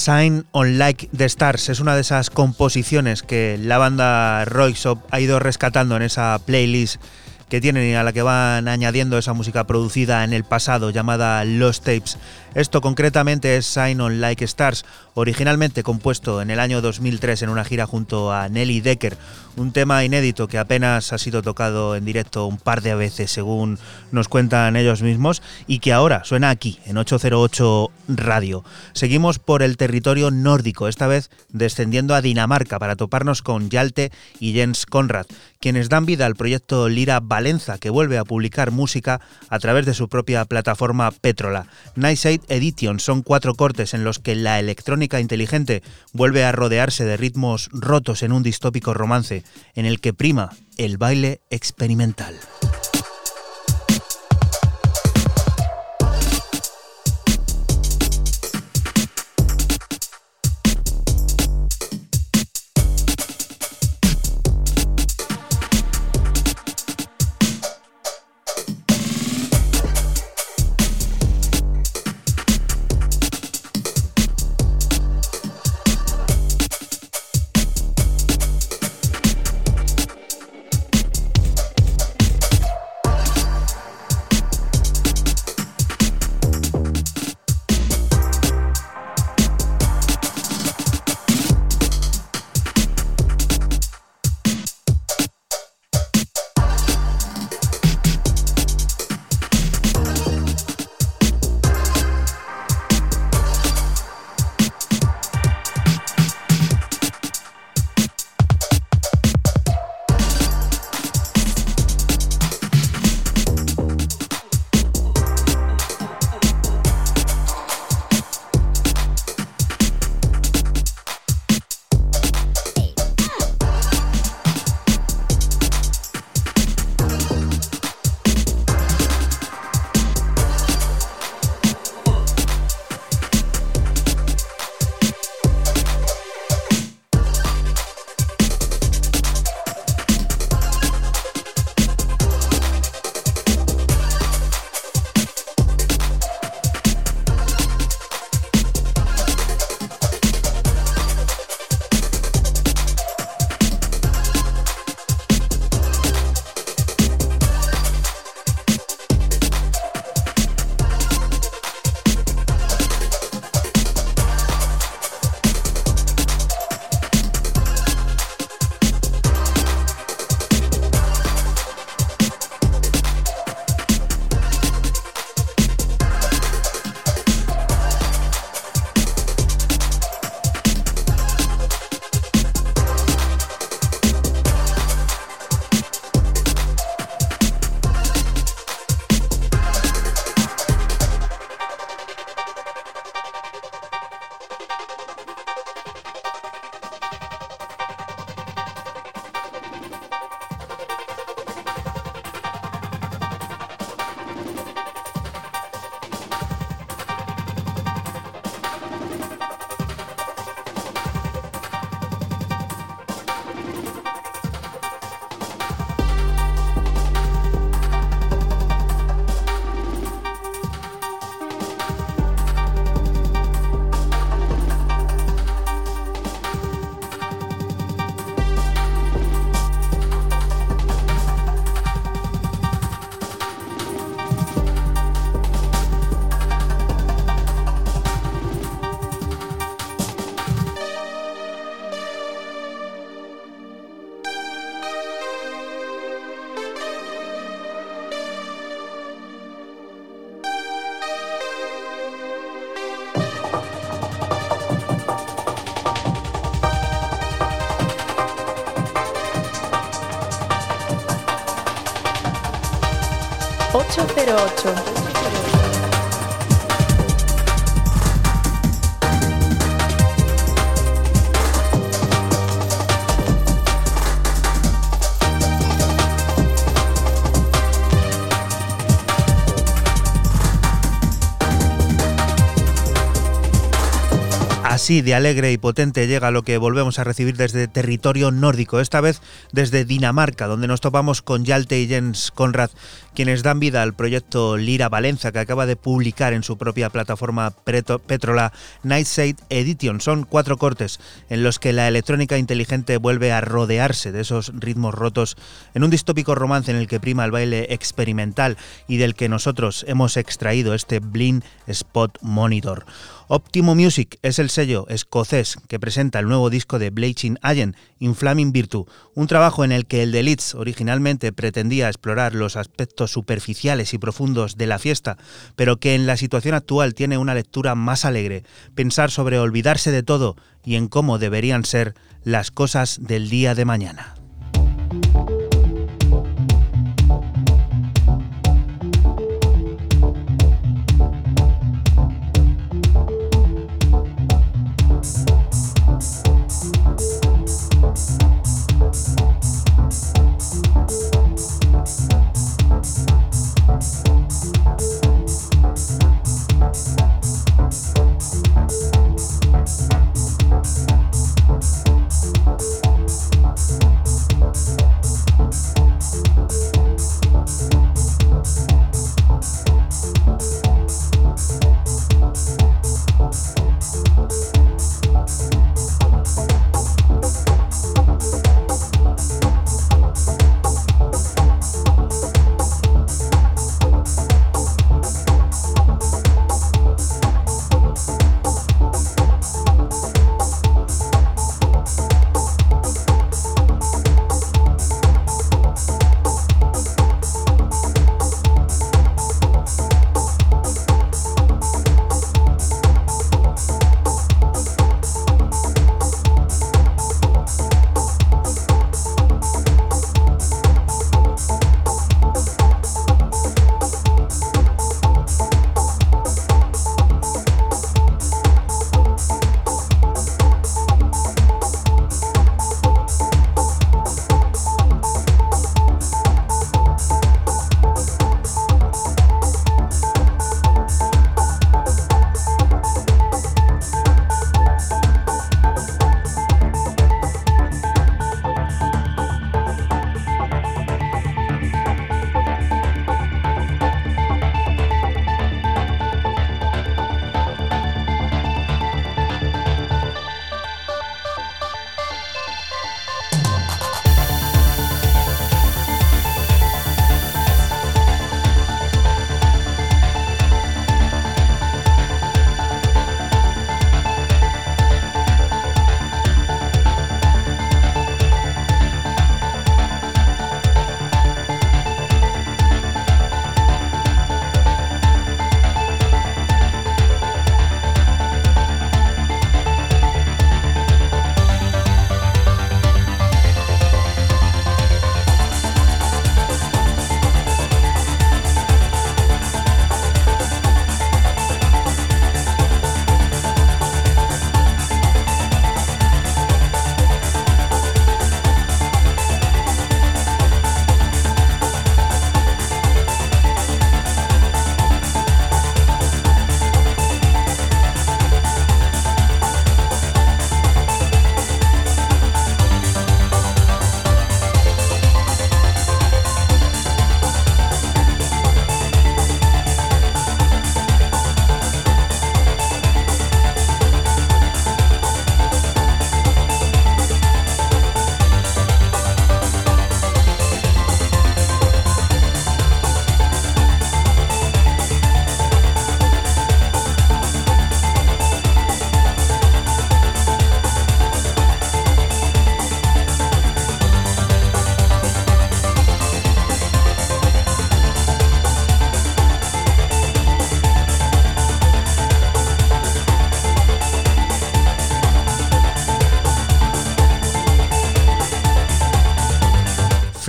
Sign on Like the Stars. Es una de esas composiciones que la banda Royce ha ido rescatando en esa playlist que tienen y a la que van añadiendo esa música producida en el pasado llamada Los Tapes. Esto concretamente es Sign on Like Stars, originalmente compuesto en el año 2003 en una gira junto a Nelly Decker, un tema inédito que apenas ha sido tocado en directo un par de veces según nos cuentan ellos mismos y que ahora suena aquí en 808 Radio. Seguimos por el territorio nórdico, esta vez descendiendo a Dinamarca para toparnos con Yalte y Jens Conrad, quienes dan vida al proyecto Lira Que vuelve a publicar música a través de su propia plataforma Petrola. Night Edition son cuatro cortes en los que la electrónica inteligente vuelve a rodearse de ritmos rotos en un distópico romance en el que prima el baile experimental. 808. Así de alegre y potente llega lo que volvemos a recibir desde territorio nórdico, esta vez desde Dinamarca, donde nos topamos con Yalte y Jens Conrad, quienes dan vida al proyecto Lira Valencia, que acaba de publicar en su propia plataforma Petrola Nightside Edition. Son cuatro cortes en los que la electrónica inteligente vuelve a rodearse de esos ritmos rotos en un distópico romance en el que prima el baile experimental y del que nosotros hemos extraído este Blind Spot Monitor. Optimo Music es el sello escocés que presenta el nuevo disco de Blazing Allen, Inflaming Virtue, un trabajo en el que el de Leeds originalmente pretendía explorar los aspectos superficiales y profundos de la fiesta, pero que en la situación actual tiene una lectura más alegre, pensar sobre olvidarse de todo y en cómo deberían ser las cosas del día de mañana.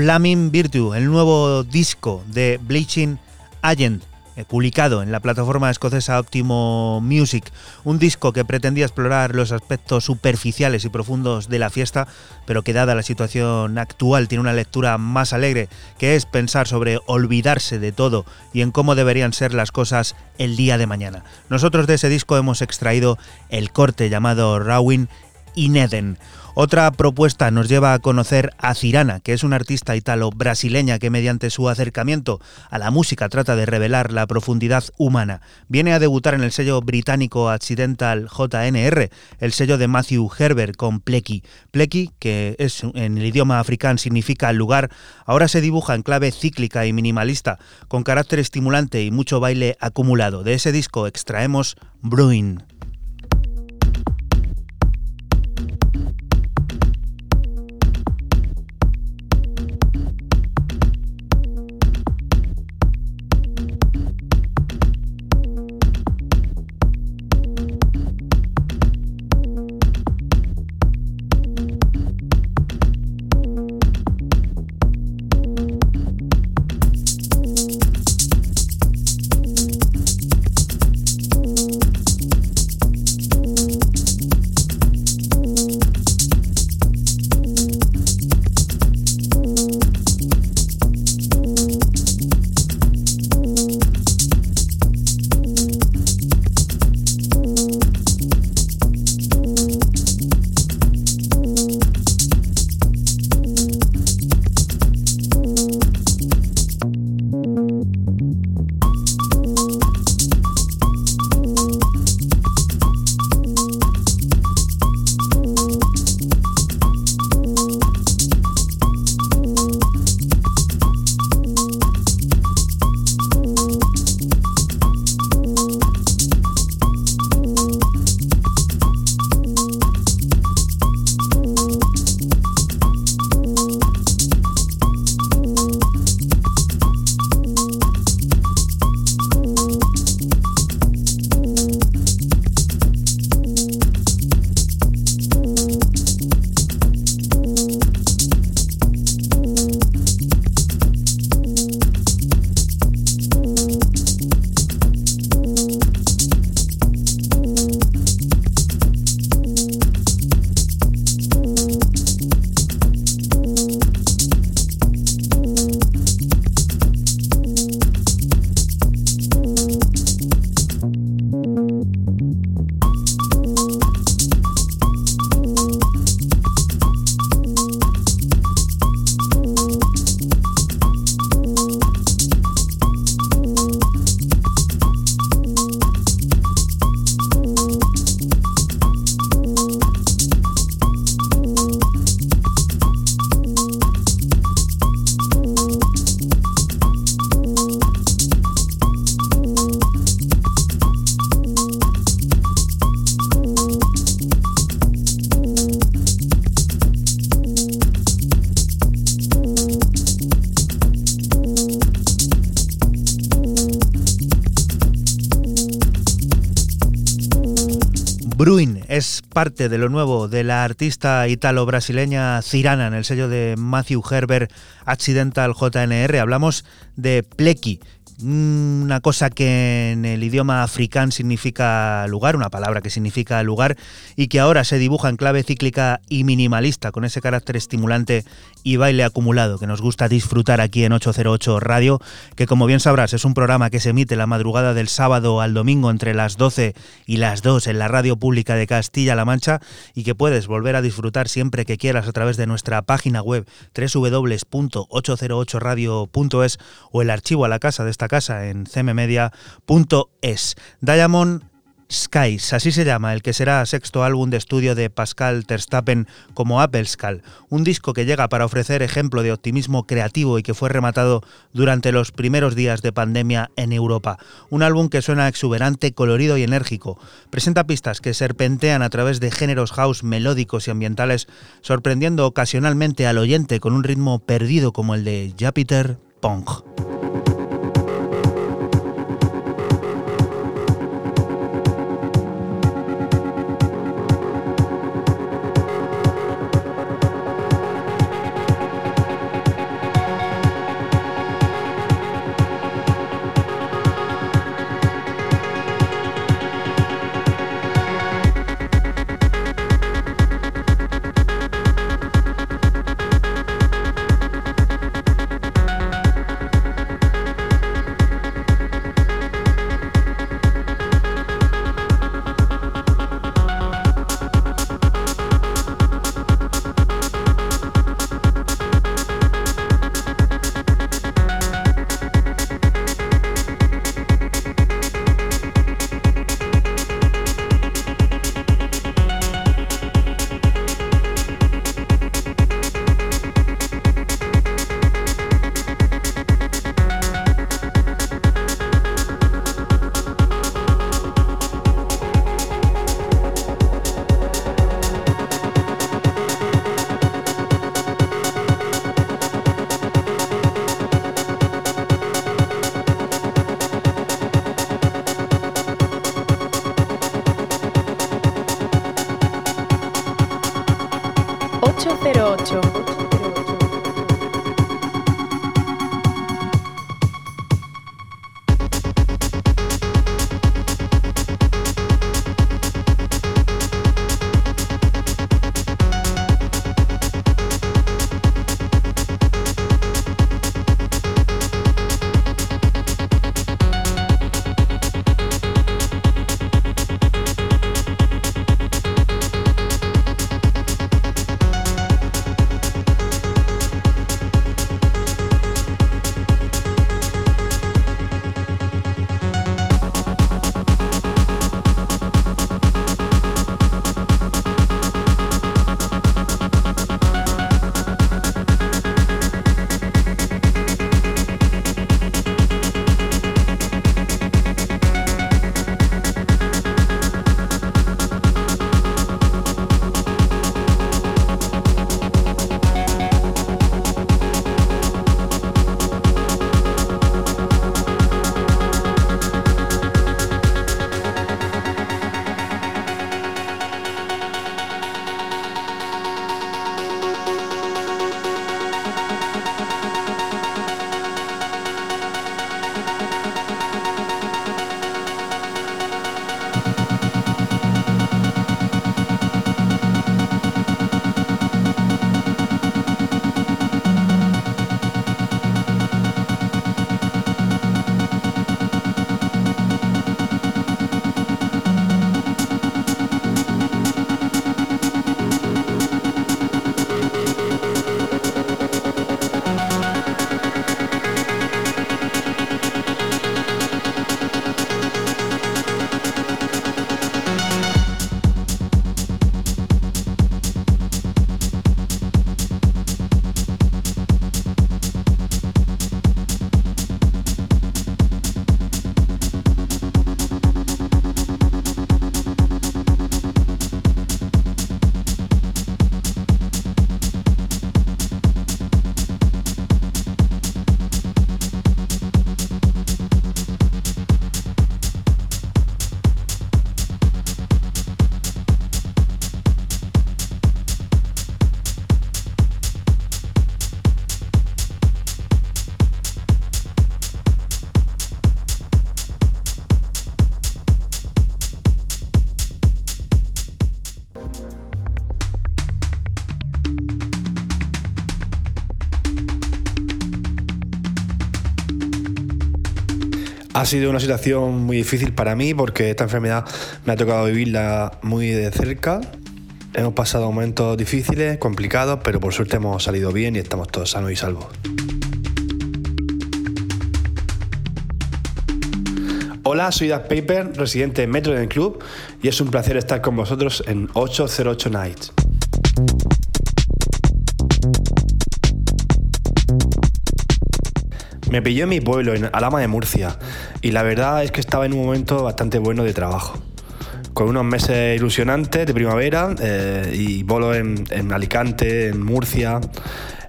Flaming Virtue, el nuevo disco de Bleaching Agent, eh, publicado en la plataforma escocesa Optimo Music, un disco que pretendía explorar los aspectos superficiales y profundos de la fiesta, pero que dada la situación actual tiene una lectura más alegre, que es pensar sobre olvidarse de todo y en cómo deberían ser las cosas el día de mañana. Nosotros de ese disco hemos extraído el corte llamado Rawin Ineden. Otra propuesta nos lleva a conocer a Cirana, que es una artista italo-brasileña que mediante su acercamiento a la música trata de revelar la profundidad humana. Viene a debutar en el sello británico Accidental JNR, el sello de Matthew Herbert con Pleki. Pleki, que es en el idioma africano significa lugar, ahora se dibuja en clave cíclica y minimalista, con carácter estimulante y mucho baile acumulado. De ese disco extraemos Bruin. Parte de lo nuevo de la artista italo-brasileña Cirana en el sello de Matthew Herbert Accidental JNR. Hablamos de Pleki, una cosa que en el idioma africán significa lugar, una palabra que significa lugar, y que ahora se dibuja en clave cíclica y minimalista, con ese carácter estimulante y baile acumulado que nos gusta disfrutar aquí en 808 Radio, que como bien sabrás es un programa que se emite la madrugada del sábado al domingo entre las 12 y las 2 en la radio pública de Castilla-La Mancha y que puedes volver a disfrutar siempre que quieras a través de nuestra página web www.808radio.es o el archivo a la casa de esta casa en cmmedia.es. Diamond Skies, así se llama, el que será sexto álbum de estudio de Pascal Terstappen como Appelscal, un disco que llega para ofrecer ejemplo de optimismo creativo y que fue rematado durante los primeros días de pandemia en Europa. Un álbum que suena exuberante, colorido y enérgico. Presenta pistas que serpentean a través de géneros house melódicos y ambientales, sorprendiendo ocasionalmente al oyente con un ritmo perdido como el de Jupiter Pong. Ha sido una situación muy difícil para mí porque esta enfermedad me ha tocado vivirla muy de cerca. Hemos pasado momentos difíciles, complicados, pero por suerte hemos salido bien y estamos todos sanos y salvos. Hola, soy Das Paper, residente de Metro del Club, y es un placer estar con vosotros en 808 Nights. Me pilló en mi pueblo, en Alama de Murcia, y la verdad es que estaba en un momento bastante bueno de trabajo. Con unos meses ilusionantes de primavera eh, y bolos en, Alicante, en Murcia,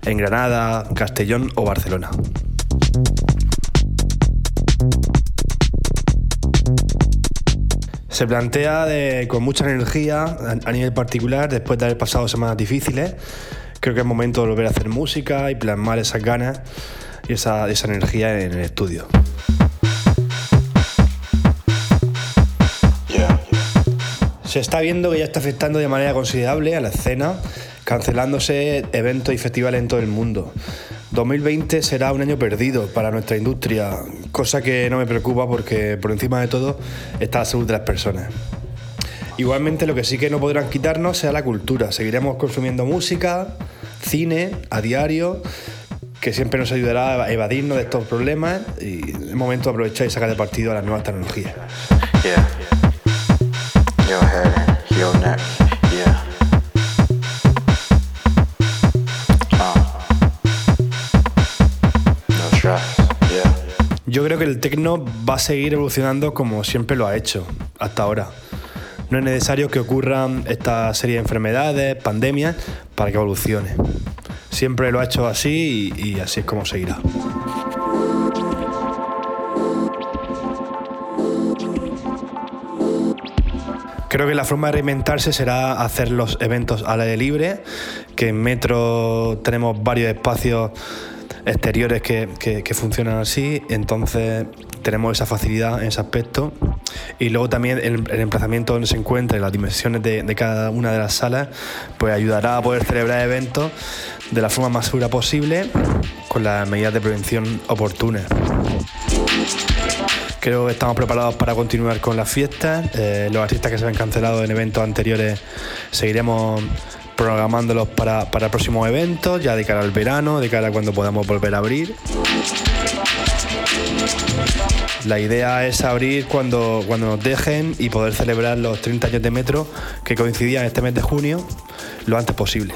en Granada, Castellón o Barcelona. Se plantea con mucha energía a, nivel particular, después de haber pasado semanas difíciles. Creo que es momento de volver a hacer música y plasmar esas ganas y esa energía en el estudio. Se está viendo que ya está afectando de manera considerable a la escena, cancelándose eventos y festivales en todo el mundo. 2020 será un año perdido para nuestra industria, cosa que no me preocupa porque por encima de todo está la salud de las personas. Igualmente lo que sí que no podrán quitarnos sea la cultura. Seguiremos consumiendo música, cine a diario que siempre nos ayudará a evadirnos de estos problemas y es momento de aprovechar y sacar de partido a las nuevas tecnologías. Yo creo que el tecno va a seguir evolucionando como siempre lo ha hecho hasta ahora. No es necesario que ocurran esta serie de enfermedades, pandemias, para que evolucione. Siempre lo ha hecho así y, así es como seguirá. Creo que la forma de reinventarse será hacer los eventos al aire libre, que en Metro tenemos varios espacios exteriores que, que, funcionan así, entonces tenemos esa facilidad en ese aspecto. Y luego también el, emplazamiento donde se encuentre, las dimensiones de, de, cada una de las salas, pues ayudará a poder celebrar eventos de la forma más segura posible, con las medidas de prevención oportunas. Creo que estamos preparados para continuar con las fiestas. Eh, los artistas que se han cancelado en eventos anteriores seguiremos programándolos para, para próximos eventos, ya de cara al verano, de cara a cuando podamos volver a abrir. La idea es abrir cuando, cuando nos dejen y poder celebrar los 30 años de metro que coincidían este mes de junio lo antes posible.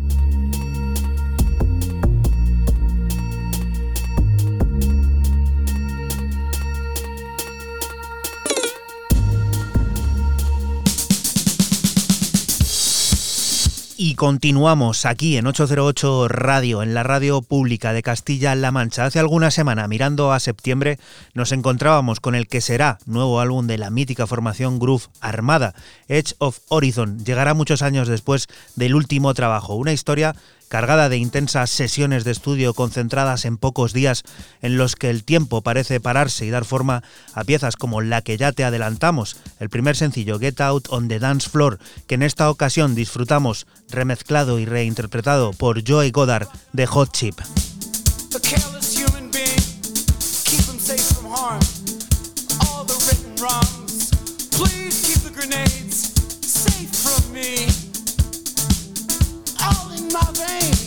Continuamos aquí en 808 Radio, en la radio pública de Castilla-La Mancha. Hace alguna semana, mirando a septiembre, nos encontrábamos con el que será nuevo álbum de la mítica formación Groove Armada, Edge of Horizon. Llegará muchos años después del último trabajo. Una historia cargada de intensas sesiones de estudio concentradas en pocos días en los que el tiempo parece pararse y dar forma a piezas como la que ya te adelantamos, el primer sencillo Get Out on the Dance Floor, que en esta ocasión disfrutamos remezclado y reinterpretado por Joey Goddard de Hot Chip. time.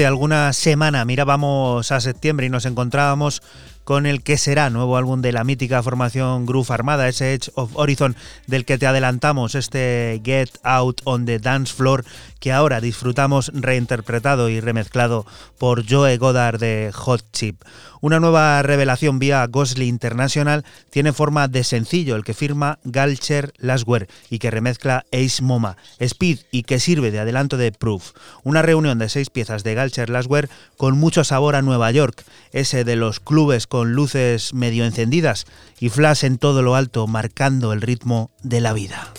Hace alguna semana. Mirábamos a septiembre y nos encontrábamos con el que será nuevo álbum de la mítica formación Groove Armada, ese Edge of Horizon del que te adelantamos, este Get Out on the Dance Floor que ahora disfrutamos reinterpretado y remezclado por Joe Goddard de Hot Chip. Una nueva revelación vía Ghostly International tiene forma de sencillo, el que firma Galcher Lasware y que remezcla Ace Moma, Speed y que sirve de adelanto de Proof. Una reunión de seis piezas de Galcher Lasware con mucho sabor a Nueva York, ese de los clubes con luces medio encendidas y flash en todo lo alto marcando el ritmo de la vida.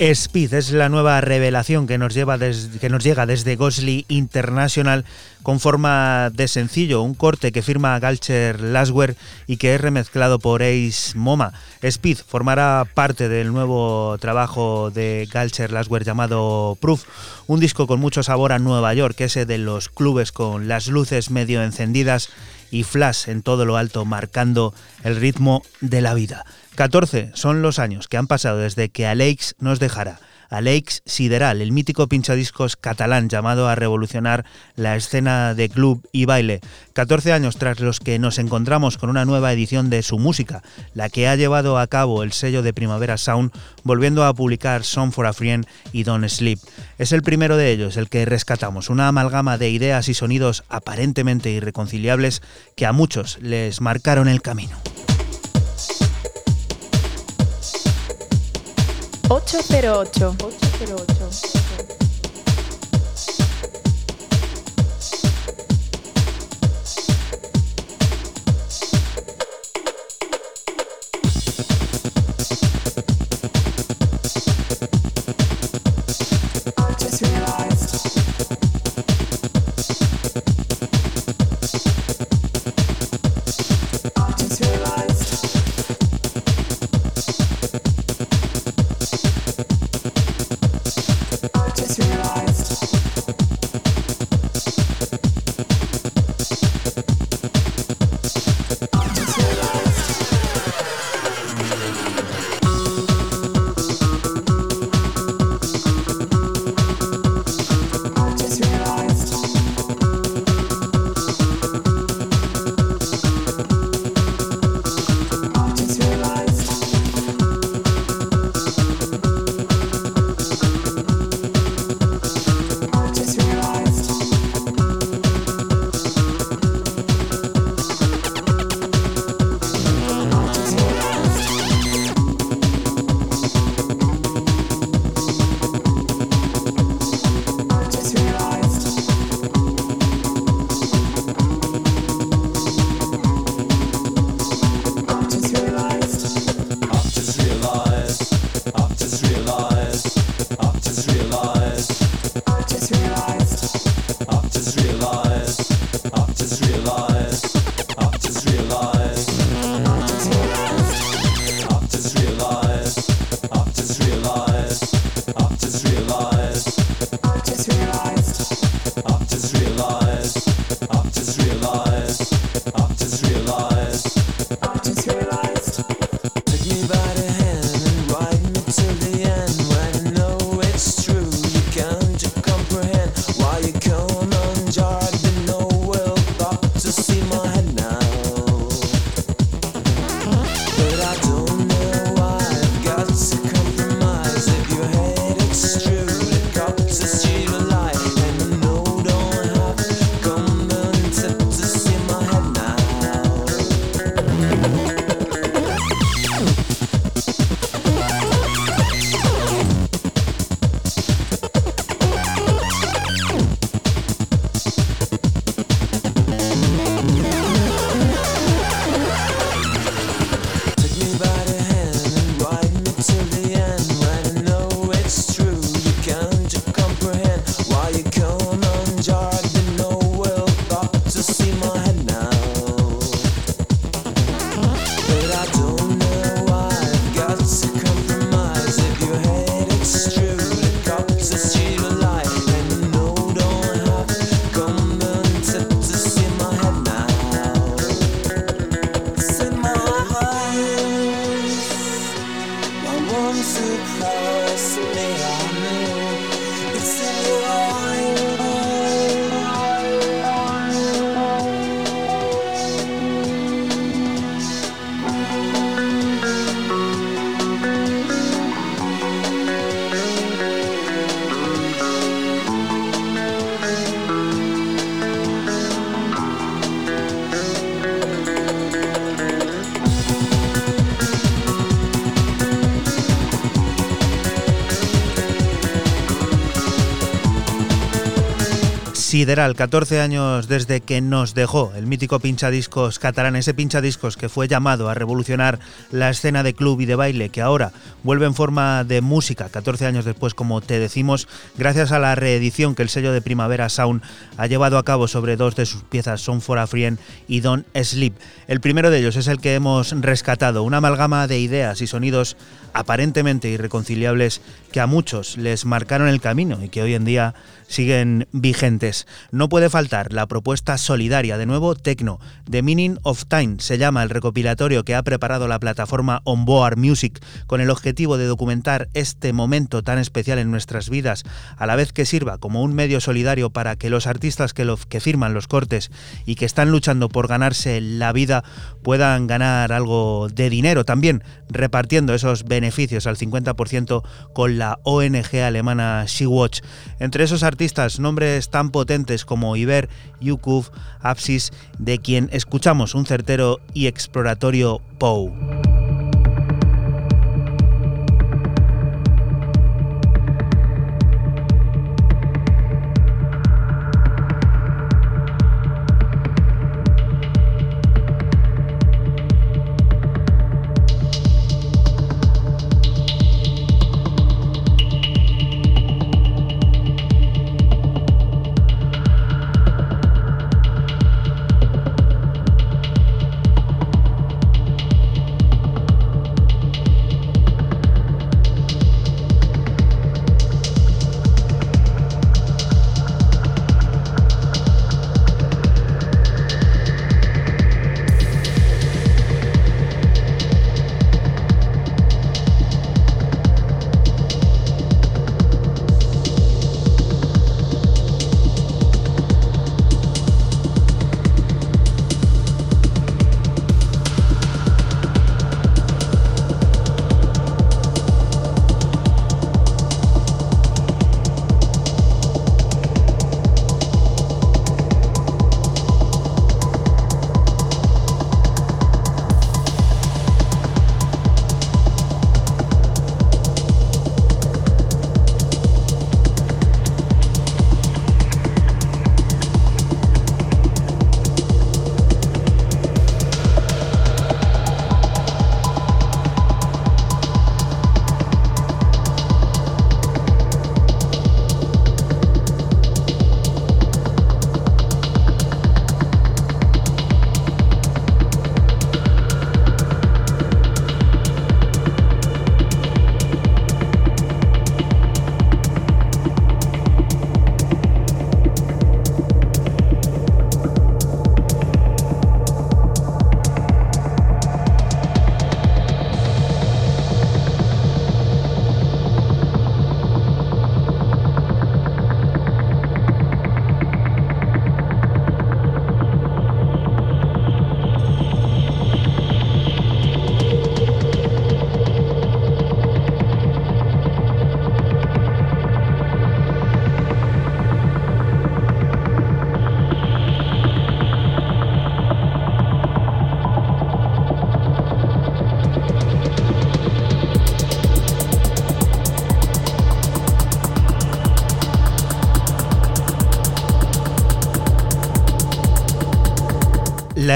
Speed es la nueva revelación que nos, llega desde Gosley International con forma de sencillo, un corte que firma Galcher Lasware y que es remezclado por Ace Moma. Speed formará parte del nuevo trabajo de Galcher Lasware llamado Proof, un disco con mucho sabor a Nueva York, ese de los clubes con las luces medio encendidas y flash en todo lo alto marcando el ritmo de la vida. 14 son los años que han pasado desde que Alex nos dejara. Alex Sideral, el mítico pinchadiscos catalán llamado a revolucionar la escena de club y baile. 14 años tras los que nos encontramos con una nueva edición de su música, la que ha llevado a cabo el sello de Primavera Sound, volviendo a publicar Song for a Friend y Don't Sleep. Es el primero de ellos el que rescatamos, una amalgama de ideas y sonidos aparentemente irreconciliables que a muchos les marcaron el camino. 808. 808. Sideral, 14 años desde que nos dejó el mítico pinchadiscos catalán, ese pinchadiscos que fue llamado a revolucionar la escena de club y de baile, que ahora vuelve en forma de música, 14 años después, como te decimos, gracias a la reedición que el sello de Primavera Sound ha llevado a cabo sobre dos de sus piezas, Son for a Frien y Don't Sleep. El primero de ellos es el que hemos rescatado, una amalgama de ideas y sonidos aparentemente irreconciliables que a muchos les marcaron el camino y que hoy en día siguen vigentes. No puede faltar la propuesta solidaria, de nuevo Tecno. The Meaning of Time se llama el recopilatorio que ha preparado la plataforma Onboard Music con el objetivo de documentar este momento tan especial en nuestras vidas, a la vez que sirva como un medio solidario para que los artistas que, lo, que firman los cortes y que están luchando por ganarse la vida puedan ganar algo de dinero también, repartiendo esos beneficios al 50% con la ONG alemana She-Watch. Entre esos artistas nombres tan potentes como Iber, Yukuf, Apsis, de quien escuchamos un certero y exploratorio Pou.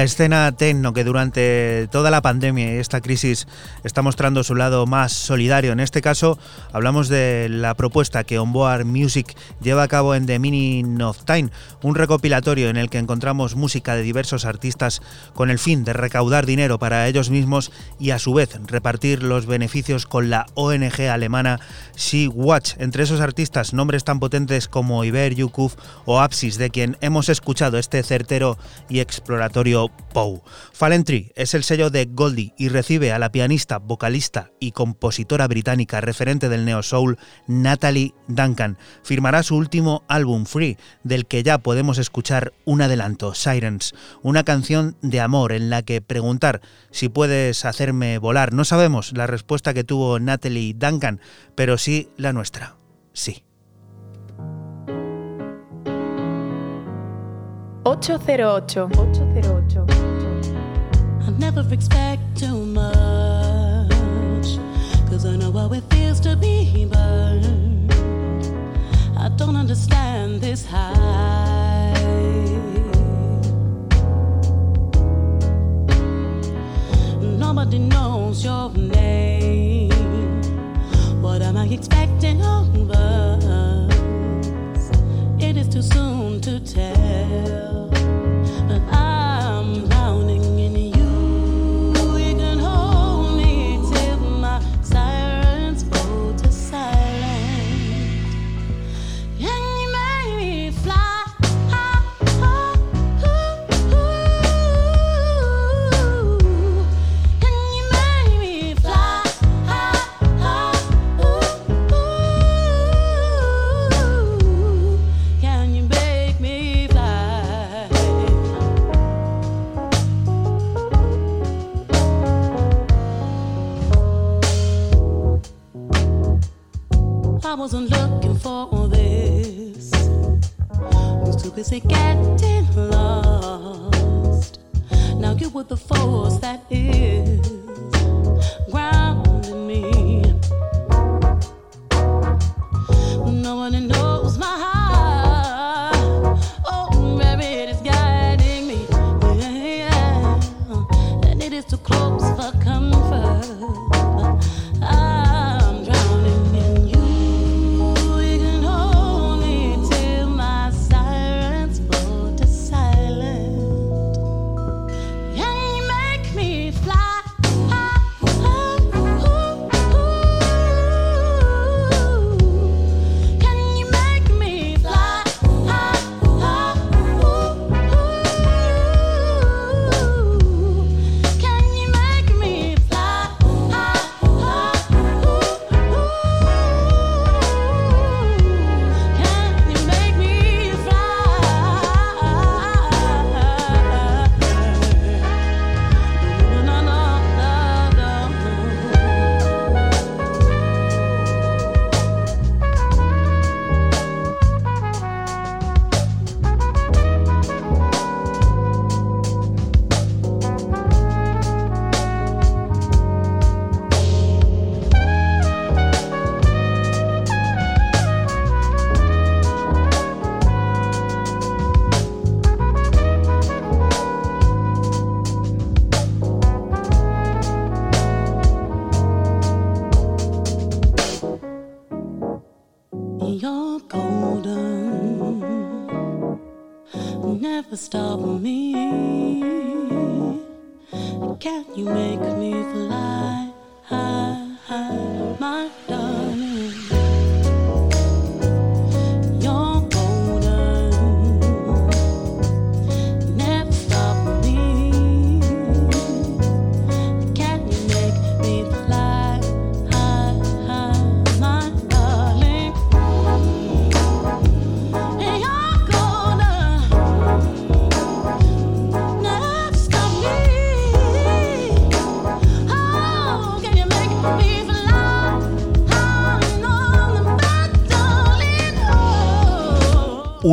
Escena techno que durante toda la pandemia y esta crisis está mostrando su lado más solidario. En este caso hablamos de la propuesta que Onboard Music lleva a cabo en The Meaning of Time, un recopilatorio en el que encontramos música de diversos artistas con el fin de recaudar dinero para ellos mismos y a su vez repartir los beneficios con la ONG alemana Sea Watch. Entre esos artistas nombres tan potentes como Iber Yukuf o Apsis, de quien hemos escuchado este certero y exploratorio Pou. Fallen Tree es el sello de Goldie y recibe a la pianista, vocalista y compositora británica referente del neo soul Natalie Duncan. Firmará su último álbum Free, del que ya podemos escuchar un adelanto, Sirens, una canción de amor en la que preguntar si puedes hacerme volar. No sabemos la respuesta que tuvo Natalie Duncan, pero sí la nuestra. Sí. 808. I never expect too much. Cause I know how it feels to be burned. I don't understand this high. Nobody knows your name. What am I expecting over? it is too soon to tell. But I wasn't looking for all this. Was too busy getting lost. Now you were the force that is grounding me. No one knows my heart.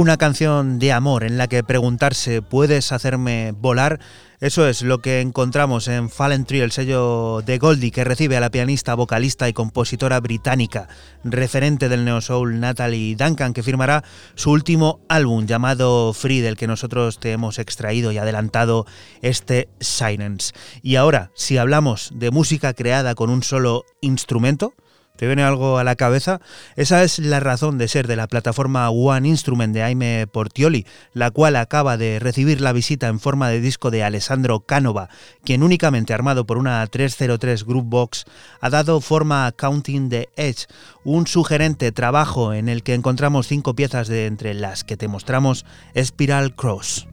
Una canción de amor en la que preguntarse ¿puedes hacerme volar? Eso es lo que encontramos en Fallen Tree, el sello de Goldie, que recibe a la pianista, vocalista y compositora británica, referente del neo soul Natalie Duncan, que firmará su último álbum llamado Free, del que nosotros te hemos extraído y adelantado este Silence. Y ahora, si hablamos de música creada con un solo instrumento, ¿Te viene algo a la cabeza? Esa es la razón de ser de la plataforma One Instrument de Jaime Portioli, la cual acaba de recibir la visita en forma de disco de Alessandro Canova, quien únicamente armado por una 303 Group Box ha dado forma a Counting the Edge, un sugerente trabajo en el que encontramos cinco piezas de entre las que te mostramos Spiral Cross.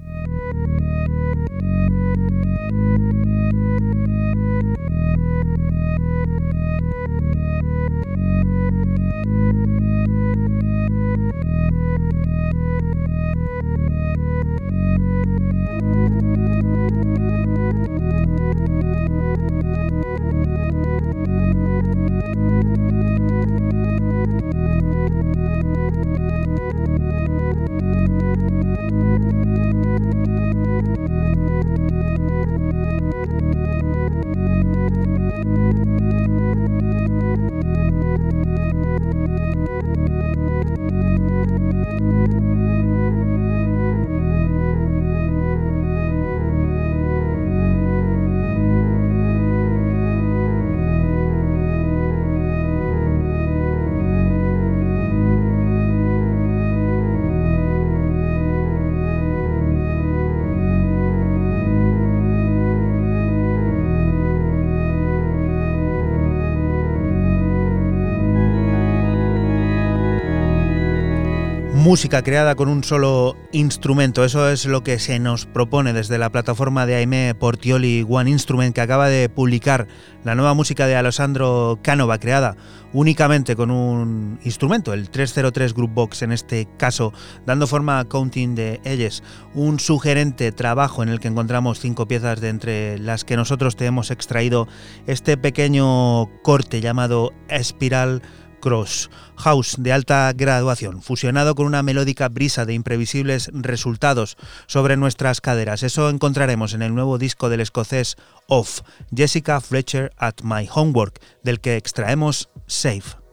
Música creada con un solo instrumento. Eso es lo que se nos propone desde la plataforma de Aime Portioli One Instrument, que acaba de publicar la nueva música de Alessandro Canova, creada únicamente con un instrumento, el 303 Group Box en este caso, dando forma a Counting de Edges, un sugerente trabajo en el que encontramos cinco piezas de entre las que nosotros te hemos extraído este pequeño corte llamado Espiral Cross, house de alta graduación, fusionado con una melódica brisa de imprevisibles resultados sobre nuestras caderas. Eso encontraremos en el nuevo disco del escocés Off, Jessica Fletcher at My Homework, del que extraemos Safe.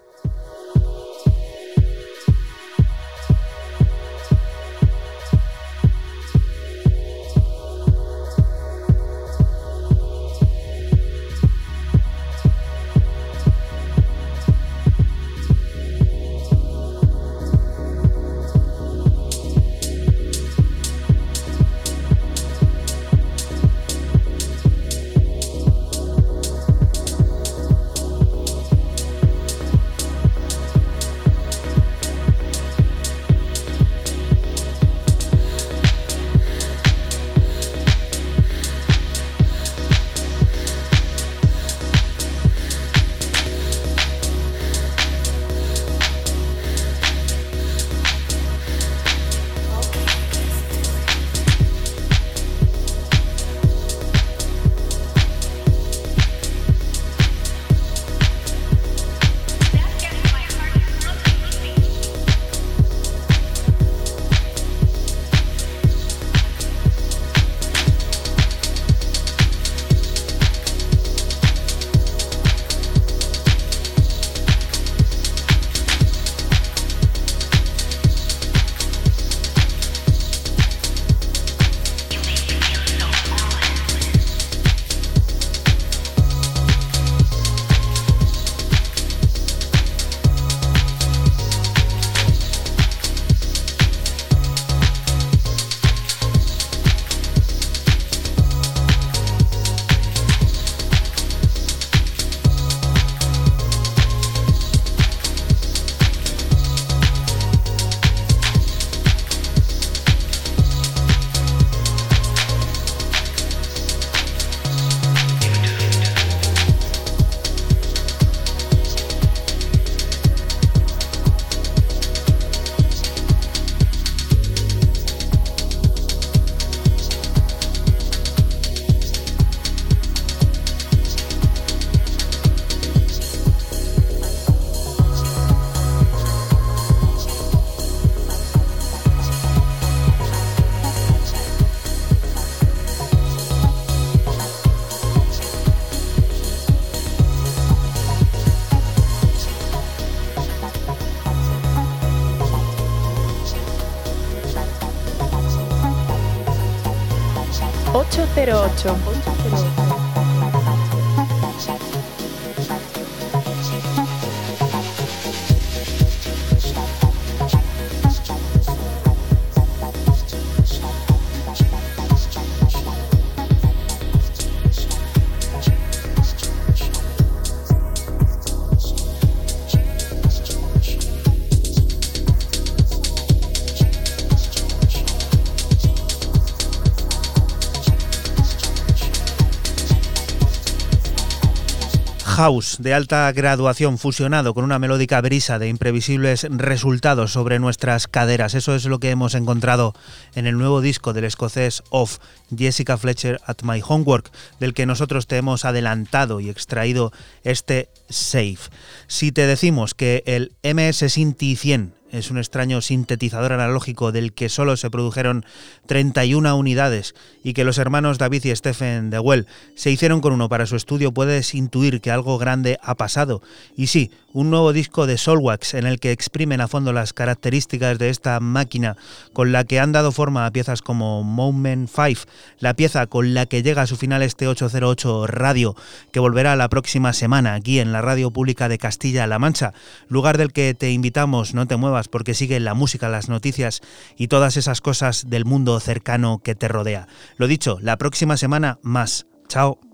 House de alta graduación fusionado con una melódica brisa de imprevisibles resultados sobre nuestras caderas. Eso es lo que hemos encontrado en el nuevo disco del escocés Off, Jessica Fletcher at My Homework, del que nosotros te hemos adelantado y extraído este Safe. Si te decimos que el MS Sinti 100 es un extraño sintetizador analógico del que solo se produjeron 31 unidades y que los hermanos David y Stephen Dewell se hicieron con uno para su estudio, puedes intuir que algo grande ha pasado. Y sí, un nuevo disco de Solwax en el que exprimen a fondo las características de esta máquina con la que han dado forma a piezas como Moment 5, la pieza con la que llega a su final este 808 Radio, que volverá la próxima semana aquí en la Radio Pública de Castilla-La Mancha, lugar del que te invitamos, no te muevas porque sigue la música, las noticias y todas esas cosas del mundo cercano que te rodea. Lo dicho, la próxima semana más. Chao.